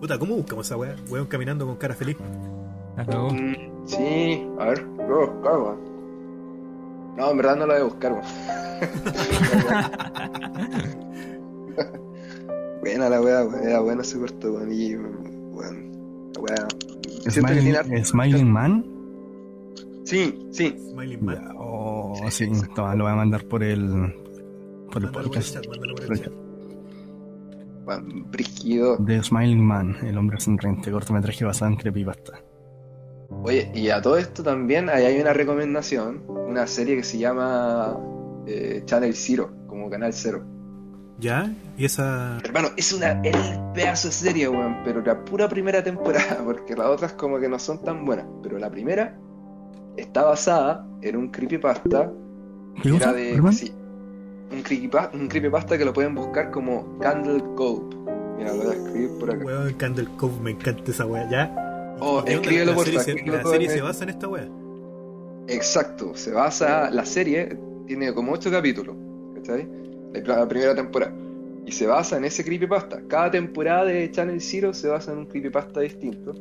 Puta, ¿cómo buscamos esa weá? Weón caminando con cara feliz. La cagó. Mm, sí, a ver, lo voy a buscar, weón. No, en verdad no lo voy a buscar, weón. Buena la weá, weón. Era bueno ese corto, weón. Y, weón, la weá. Smiling, Smiling Man. Sí, sí. Smiling Man. Ya, Oh, sí, toma, lo voy a mandar por el. Por el Mándalo por el podcast. brígido. De Smiling Man, el hombre sonriente, cortometraje basado en creepypasta. Oye, y a todo esto también ahí hay una recomendación, una serie que se llama eh, Channel Zero, como Canal Cero. ¿Ya? Y esa. Hermano, es una el pedazo de serie, weón, pero la pura primera temporada, porque las otras como que no son tan buenas, pero la primera está basada en un creepypasta ¿Qué que cosa, era de... sí, un, creepypasta, un creepypasta que lo pueden buscar como Candle Cove. Mira, lo voy a escribir por acá. Weón, Candle Cove, me encanta esa weá. ¿Ya? Oh, escríbelo, la porfa, serie, la todo serie en se basa en esta weá. Exacto, se basa, la serie tiene como 8 capítulos, ¿cachai? La, la primera temporada. Y se basa en ese creepypasta. Cada temporada de Channel Zero se basa en un creepypasta distinto.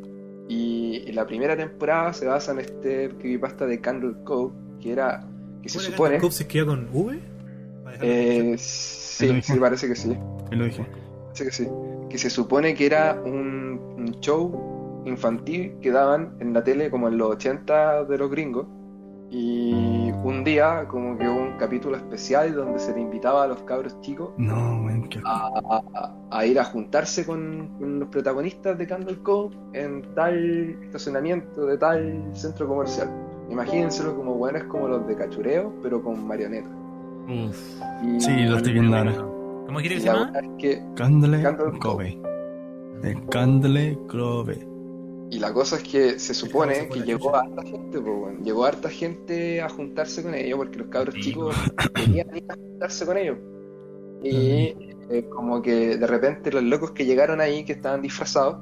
Y, y la primera temporada se basa en este creepypasta de Candle Cove, que era, que se ¿Cuál era supone... Candle Cove se escribía con V? Eh, en sí, parece que sí. Que lo dije. Parece que sí. Que se supone que era un, un show infantil que daban en la tele como en los 80 de los gringos. Y un día como que hubo un capítulo especial donde se le invitaba a los cabros chicos No, weón, qué a, a- a ir a juntarse con, con los protagonistas de Candle Cove en tal estacionamiento de tal centro comercial. Imagínenselo como buenos como los de cachureo, pero con marionetas. Uf. Y- Sí, lo estoy viendo ahora. ¿Cómo quiere que se la llama? es que Candle Cove. De Candle Cove. Y la cosa es que se supone que llegó chucha. harta gente, pues. Llegó harta gente a juntarse con ellos porque los cabros chicos querían ir a juntarse con ellos. Y eh, como que de repente los locos que llegaron ahí, que estaban disfrazados,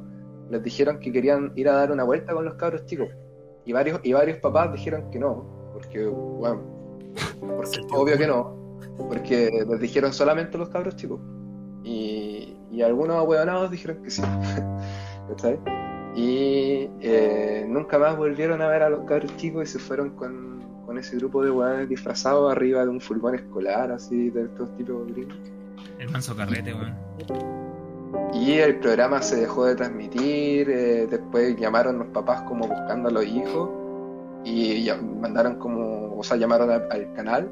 les dijeron que querían ir a dar una vuelta con los cabros chicos. Y varios, y varios papás dijeron que no, porque, bueno, porque obvio que no, porque les dijeron solamente los cabros chicos. Y, y algunos ahueonados dijeron que sí. ¿Cachai? Y eh, nunca más volvieron a ver a los cabros chicos y se fueron con, con ese grupo de hueones disfrazados arriba de un furgón escolar, así, de estos tipos gringos. El manso carrete, weón. Y el programa se dejó de transmitir, eh, después llamaron los papás como buscando a los hijos y mandaron como, o sea, llamaron al, al canal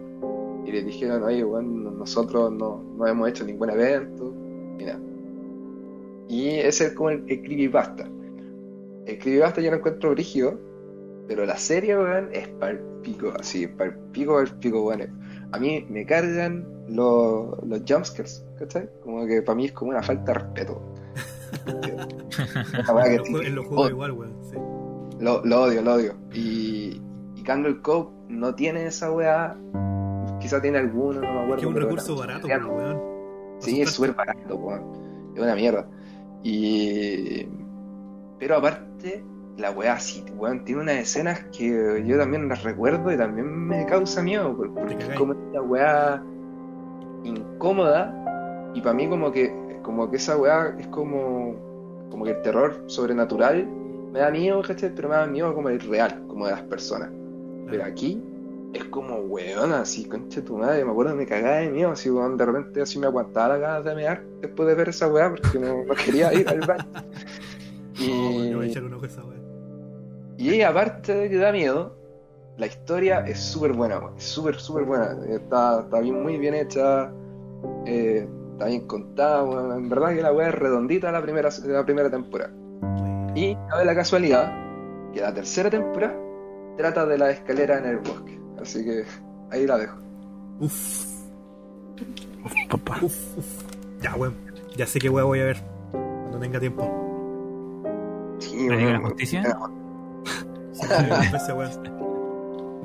y les dijeron, oye, bueno, nosotros no, no hemos hecho ningún evento, ni nada. Y ese es como el, el creepypasta. El creepypasta yo lo encuentro brígido, pero la serie, weón, es palpico, así, palpico, palpico, weón. A mí me cargan los, los jumpscares, ¿cachai? Como que para mí es como una falta de respeto. Que En los juegos igual, weón. sí. lo, lo odio, lo odio. Y, y Candle Cove no tiene esa weá. Quizá tiene alguno, no me acuerdo. Que es un pero recurso era- barato, weón. Sí, es súper barato, weón. Es una mierda. Y. Pero aparte, la weá sí, weón, tiene unas escenas que yo también las recuerdo y también me causa miedo, por- porque es como esta weá incómoda. Y para mí, como que, como que esa weá es como. Como que el terror sobrenatural me da miedo, ¿cachai? Pero me da miedo como el real, como de las personas. Pero aquí es como weón, así, concha tu madre, me acuerdo me cagaba de miedo, así weón, de repente así me aguantaba la ganas de mear después de ver esa weá porque no, no quería ir al baño. Voy a Y, echar un ojo a esa weón. y aparte de que da miedo, la historia es súper buena, es súper, súper buena, está, está bien, muy bien hecha, eh, está bien contada, weón, en verdad que la weá es redondita la primera, la primera temporada. Y cabe la casualidad que la tercera temporada trata de la escalera en el bosque. Así que ahí la dejo. Uf, Uf, papá. uf, uf. Ya, weón. Ya sé qué weón voy a ver. Cuando tenga tiempo. Sí, ¿La Liga de la. Justicia?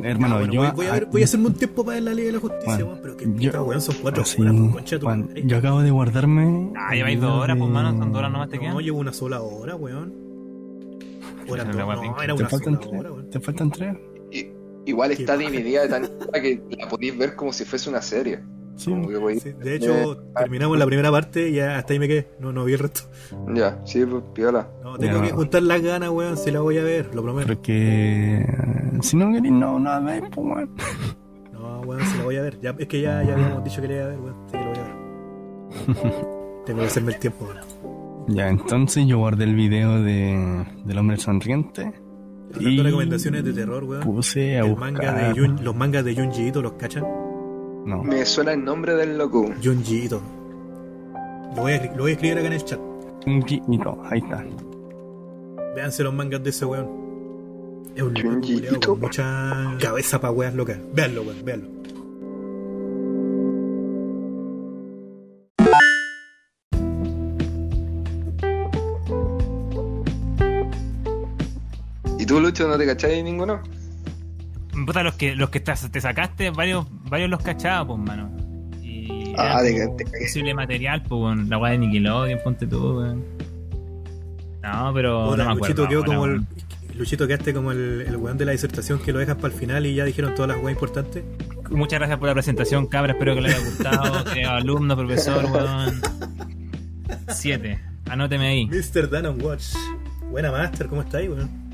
Hermano, bueno, yo. voy, voy a ver, voy a hacerme un tiempo para ver la Liga de la Justicia, Bueno, weón. Pero que yo- puta, weón, son cuatro así, horas, pues, concha de tu Juan, madre. yo acabo de guardarme. Ah, lleváis dos horas, pues, de- mano, son dos horas nomás te quedan. No, llevo una sola hora, weón. Hora no, era ¿Te una faltan, sola tres? hora, weón. ¿Te faltan tres? Igual está dividida de tal manera que la podéis ver como si fuese una serie. Sí. Como que voy- Sí, de hecho, terminamos la primera parte y ya hasta ahí me quedé. No, no vi el resto. Ya, sí, pues piola. No, tengo Ya. que juntar las ganas, weón, si la voy a ver, lo prometo. Porque. eh, Si no queréis, no, no, no, pues, weón. No, weón, si la voy a ver. Ya, es que ya, ya habíamos dicho que la iba a ver, weón. Sí que lo voy a ver. tengo que hacerme el tiempo, weón. Ya, entonces yo guardé el video de, del hombre sonriente. De recomendaciones de terror, weón. Puse a El buscar. manga de Jun- los mangas de Junji Ito, ¿los cachan? No. Me suena el nombre del loco. Junji Ito. Lo voy, a, lo voy a escribir acá en el chat. Junji Ito, ahí está. Véanse los mangas de ese weón. Es un Junji Ito. con mucha cabeza para weas locas. Véanlo, weón, véanlo. ¿Y tú, Lucho, no te cacháis ninguno? Puta, los que, los que te, te sacaste, varios, varios los cachabas, pues, mano. Y Ah, de que te posible material, pues, weón. La weá de Nickelodeon, ponte tú, weón. No, pero Puta, no me acuerdo. Luchito quedó como el. Luchito quedaste como el, el weón de la disertación que lo dejas para el final y ya dijeron todas las weas importantes. Muchas gracias por la presentación, cabra. Espero que les haya gustado. alumno, profesor, weón. Siete. Anóteme ahí. Mr. Dan Watch. Buena Master, ¿cómo estáis, weón?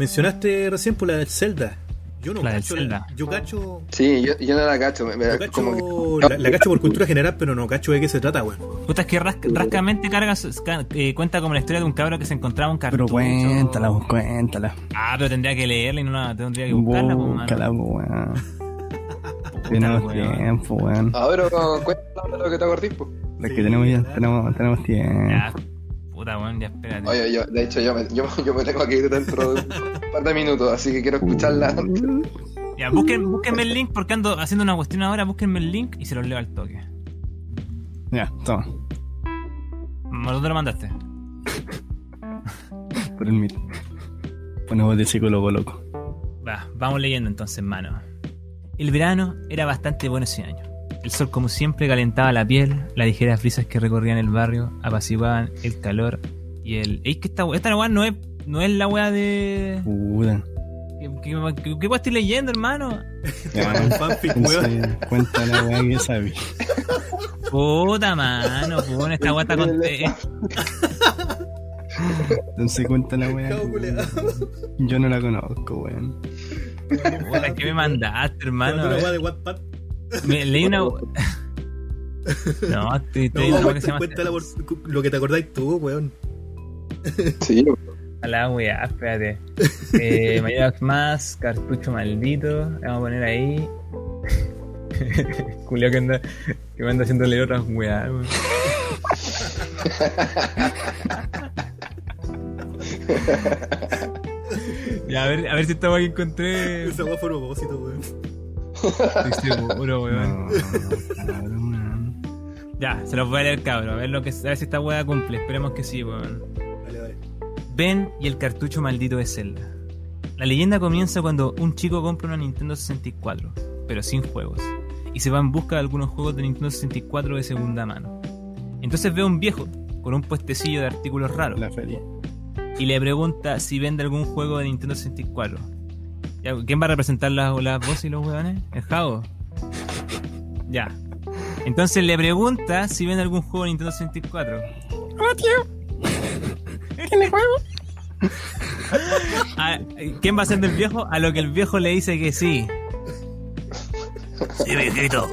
Mencionaste recién por la del Zelda. Yo no La cacho. Zelda. Yo cacho. Sí, yo, yo no la cacho. me- Yo cacho como que- la, la cacho por cultura general, pero no cacho de qué se trata, weón. Puta, es que ras- rascamente cargas, ca- eh, cuenta como la historia de un cabro que se encontraba un Pero cartucho. cuéntala, pues, cuéntala. Ah, pero tendría que leerla y no la tendría que buscarla, pues, mano. Búscala, pues, weón. Tenemos tiempo, weón. A ver, cuéntame lo que te acordís, pues. Lo que tenemos ya, tenemos, tenemos tiempo. Ya, puta, weón, ya espérate. Oye, yo, de hecho, yo me, yo, yo me tengo que ir dentro de un par de minutos, así que quiero escucharla. Ya, busquen, búsquenme el link porque ando haciendo una cuestión ahora. Búsquenme el link y se los leo al toque. Ya, toma. ¿Dónde lo mandaste? Por el mit. Ponemos de psicólogo loco. Va, vamos leyendo entonces, mano. El verano era bastante bueno ese año. El sol, como siempre, calentaba la piel, las ligeras brisas que recorrían el barrio apaciguaban el calor y el. Es que esta, esta weá no es, no es la weá de. Puta. ¿Qué, qué, qué- qué weá estoy leyendo, hermano? Un fanfic, weón. cuenta la weá que sabes. Puta mano, pues bueno, esta weá está con. Entonces cuenta la weá. Yo no la conozco, weón. puta, ¿qué me mandaste, hermano? Una A weá de Wattpad. Me- leí una. No, estoy, estoy No, llama. cuéntala por lo que te acordáis tú, weón. Sí, A la weá, espérate. Eh, Mayoras más, cartucho maldito. Vamos a poner ahí. Julio que anda, que me anda haciendo leer otras weá, weón. Ya, a ver, a ver si esta weá que encontré. Esa weá fue a propósito, weón. Estoy seguro, weón. No, cabrón, weón. Ya, se los voy a leer, cabrón. A ver, lo que, a ver si esta weá cumple. Esperemos que sí, weón. Dale, dale. Ben y el cartucho maldito de Zelda. La leyenda comienza cuando un chico compra una Nintendo 64, pero sin juegos, y se va en busca de algunos juegos de Nintendo 64 de segunda mano. Entonces ve a un viejo con un puestecillo de artículos raros La feria. y le pregunta si vende algún juego de Nintendo 64. ¿Quién va a representar las las voces y los huevones? ¿El Javo? Ya. Entonces le pregunta si vende algún juego de Nintendo 64. Hola, tío. ¿Tiene juego? Ah, ¿Quién va a ser del viejo? A lo que el viejo le dice que sí. Sí, viejito.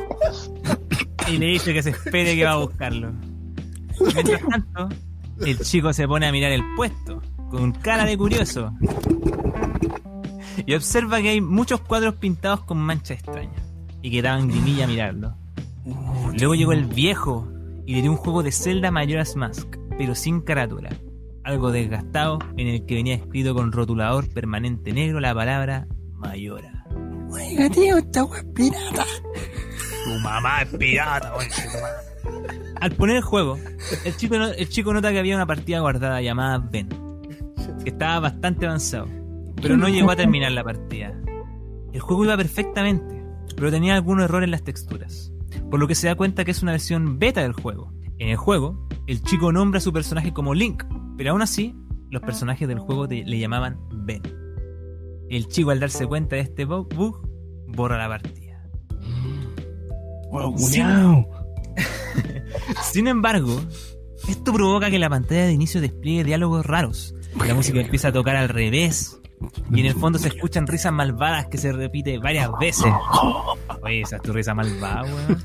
Y le dice que se espere que va a buscarlo. Mientras tanto, el chico se pone a mirar el puesto, con cara de curioso. Y observa que hay muchos cuadros pintados con manchas extrañas. Y que daban grimilla a mirarlo. Luego llegó el viejo y le dio un juego de Zelda Majora's Mask, pero sin carátula. Algo desgastado en el que venía escrito con rotulador permanente negro la palabra Mayora. Oiga, tío, esta es pirata. Tu mamá es pirata, Al poner el juego, el chico, el chico nota que había una partida guardada llamada Ben, que estaba bastante avanzado, pero no llegó a terminar la partida. El juego iba perfectamente, pero tenía algunos errores en las texturas, por lo que se da cuenta que es una versión beta del juego. En el juego, el chico nombra a su personaje como Link, pero aún así, los personajes del juego le llamaban Ben. El chico al darse cuenta de este bug, bug, borra la partida. Wow, Sí. culiao. Sin embargo, esto provoca que la pantalla de inicio despliegue diálogos raros. La música empieza a tocar al revés. Y en el fondo se escuchan risas malvadas que se repite varias veces. Esa es tu risa malvada, weón.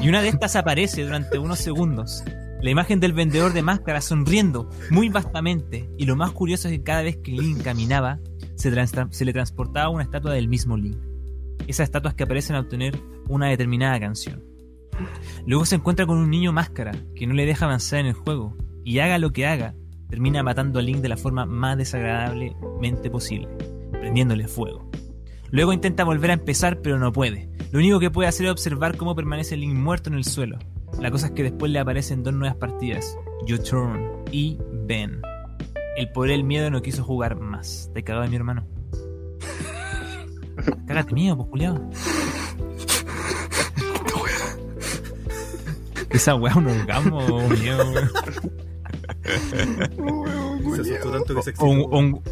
Y una de estas aparece durante unos segundos. La imagen del vendedor de máscaras sonriendo muy vastamente. Y lo más curioso es que cada vez que Link caminaba, se, le transportaba una estatua del mismo Link. Esas estatuas que aparecen al obtener una determinada canción. Luego se encuentra con un niño máscara que no le deja avanzar en el juego. Y haga lo que haga, termina matando a Link de la forma más desagradablemente posible, prendiéndole fuego. Luego intenta volver a empezar, pero no puede. Lo único que puede hacer es observar cómo permanece Link muerto en el suelo. La cosa es que después le aparecen dos nuevas partidas, Your Turn y Ben. El poder del miedo no quiso jugar más. Te cagaba mi hermano. Cágate miedo, pues Esa weá es un orgasmo miedo, weón. Se asustó tanto que se excitó. un,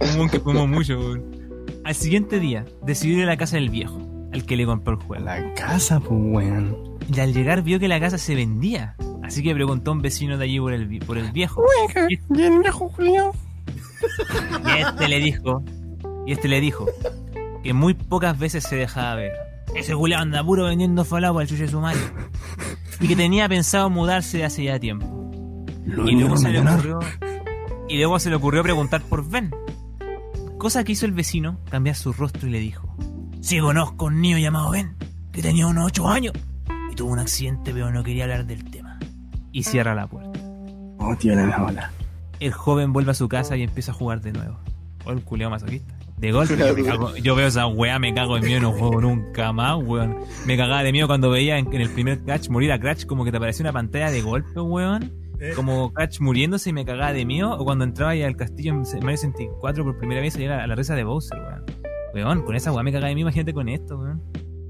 weón que fumó mucho, weón. Al siguiente día, decidió ir a la casa del viejo, al que le compró el juego. La casa, pues, weón. Y al llegar vio que la casa se vendía. Así que preguntó a un vecino de allí por el, por el viejo. Y, ¿Y el viejo Julio? y este le dijo, y este le dijo que muy pocas veces se dejaba ver. Ese Julio anda puro vendiendo falao al chuche de su madre. Y que tenía pensado mudarse de hace ya tiempo. Lo Y luego, se le ocurrió, y luego se le ocurrió preguntar por Ben. Cosa que hizo el vecino, cambiar su rostro y le dijo: Sí, conozco a un niño llamado Ben, que tenía unos 8 años y tuvo un accidente, pero no quería hablar del tema. Y cierra la puerta. Oh, tío, la bola. El joven vuelve a su casa y empieza a jugar de nuevo. O el culiao masoquista. De golpe, yo, me cago- yo veo esa weá, me cago de miedo, no juego nunca más, weón. Me cagaba de miedo cuando veía en, en el primer Crash morir a Crash, como que te aparecía una pantalla de golpe, weón. Eh, Como Crash muriéndose y me cagaba de miedo. O cuando entraba ahí al castillo en Mario 64 por primera vez y era a la risa de Bowser, weón. Weón, con esa weá me cagaba de miedo, imagínate con esto, weón.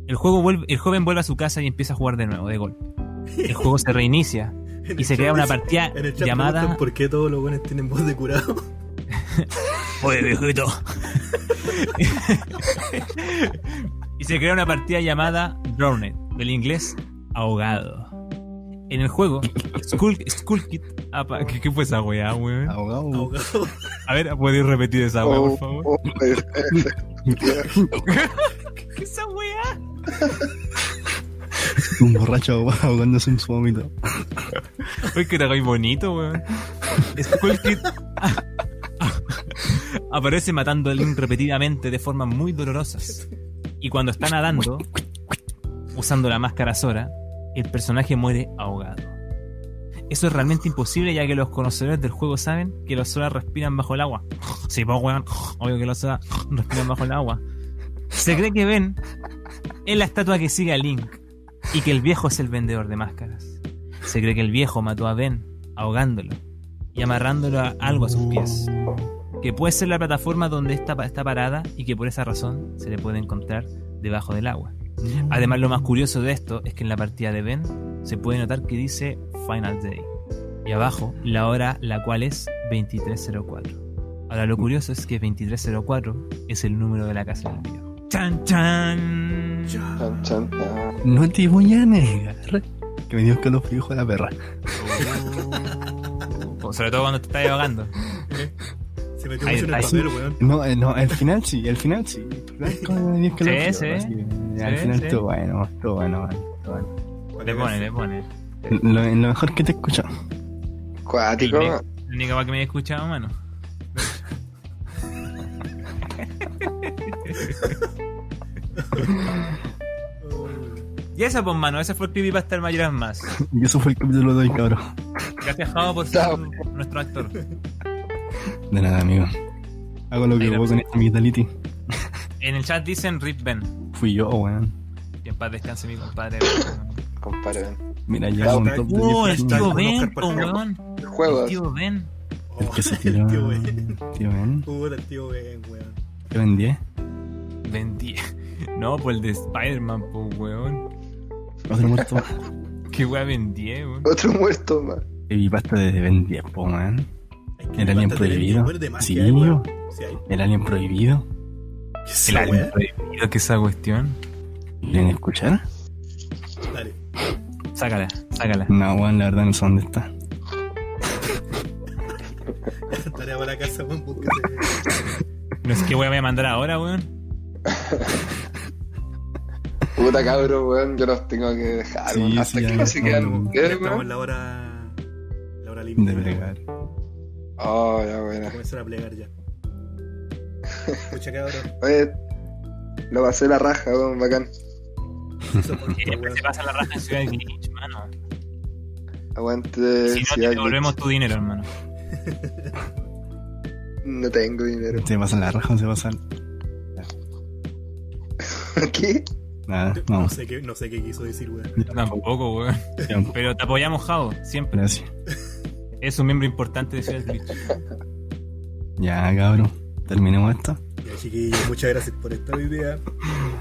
El, juego vuelve, el joven vuelve a su casa y empieza a jugar de nuevo, de golpe. El juego se reinicia en y se crea una partida En el chat llamada. por qué todos los buenos tienen voz de curado. Oye, viejito. y se crea una partida llamada Drowned, del inglés ahogado. En el juego, Skull, Skull Kid. apa- ¿qué, qué fue esa weá, weón? Ahogado. Ahogado. A ver, ¿puedes repetir esa weá, por favor? Oh, oh, eh, eh, ¿Qué esa weá? Un borracho ahogándose en su vómito. Uy, que te hagáis bonito, weón. Skull Kid aparece matando a Link repetidamente de formas muy dolorosas. Y cuando está nadando, usando la máscara Sora, el personaje muere ahogado. Eso es realmente imposible ya que los conocedores del juego saben que los Sora respiran bajo el agua. Sí, pues weón, obvio que los Sora respiran bajo el agua. Se cree que Ben es la estatua que sigue a Link y que el viejo es el vendedor de máscaras. Se cree que el viejo mató a Ben ahogándolo y amarrándolo a algo a sus pies. Que puede ser la plataforma donde está, está parada y que por esa razón se le puede encontrar debajo del agua. Además, lo más curioso de esto es que en la partida de Ben se puede notar que dice Final Day y abajo la hora, la cual es 2304. Ahora, lo curioso es que 2304 es el número de la casa del viejo. ¡Chan, chan! chan, chan, chan. No te voy a negar que me dio escalofrío de la perra. Oh, Sobre todo cuando te estás ahogando. Se metió Ahí mucho en el papel, weón. No, eh, no, el final sí, el final sí. Sí, sí. Al Sí, final sí. estuvo bueno, estuvo bueno, estuvo bueno. Le pone, le pone. Lo, lo mejor que te he escuchado. Cuático. El La única weá que me he escuchado, mano. Y esa, pues, mano, ese fue el creepypasta del Mayoras Más. Y eso fue el capítulo de hoy, cabrón. Gracias, Javo, por ser Chao. nuestro actor. De nada, amigo. Hago lo que puedo con esta vitality. En el chat dicen Rip Ben. Fui yo, weón. Que en paz descanse mi compadre. Compadre. Mira, ya un top de ¡Oh, 10 el tío Ben, weón! El juego. El tío Ben. El que se tiró. Tío Ben. Tío Ben. Puta, el tío Ben, weón. ¿Qué vendí? Ben 10. No, pues el de Spider-Man, pues, weón. Otro muerto. Qué weá Ben 10, weón. Otro muerto más. Baby pasta de Ben 10, po, man. El alien prohibido. weón, Sí, weón. weón. El alien prohibido. ¿Qué es El esa alien prohibido que esa cuestión. ¿Quieren escuchar? Dale. Sácala, sácala. No, weón, la verdad no sé dónde está. Tarea para la casa, weón. No es que me voy a mandar ahora, weón. Puta cabro, weón. Yo los tengo que dejar, Sí, weón. Hasta sí, que no se quedan estamos- en weón. la hora. La hora límite. De bregar. Oh, ya, buena. Comenzar a plegar ya. Escucha, cabrón. Oye, lo pasé la raja, weón, bacán. Eso por Siempre weón. se pasa la raja en Ciudad de Glitch, mano. Aguante. Si no, te devolvemos tu dinero, hermano. No tengo dinero. ¿Se pasan la raja o se pasan? ¿Qué? Nada, No no. sé qué, no sé qué quiso decir, weón. Yo Tampoco, weón. Pero te apoyamos, Javo, siempre. Gracias. Es un miembro importante de Ciudad. Ya, cabrón. Terminemos esto. Ya, chiquillos, muchas gracias por esta idea.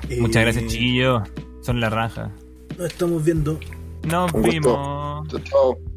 Eh, Muchas gracias, Chillo. Son la raja. Nos estamos viendo. Nos vimos. Chao, chao.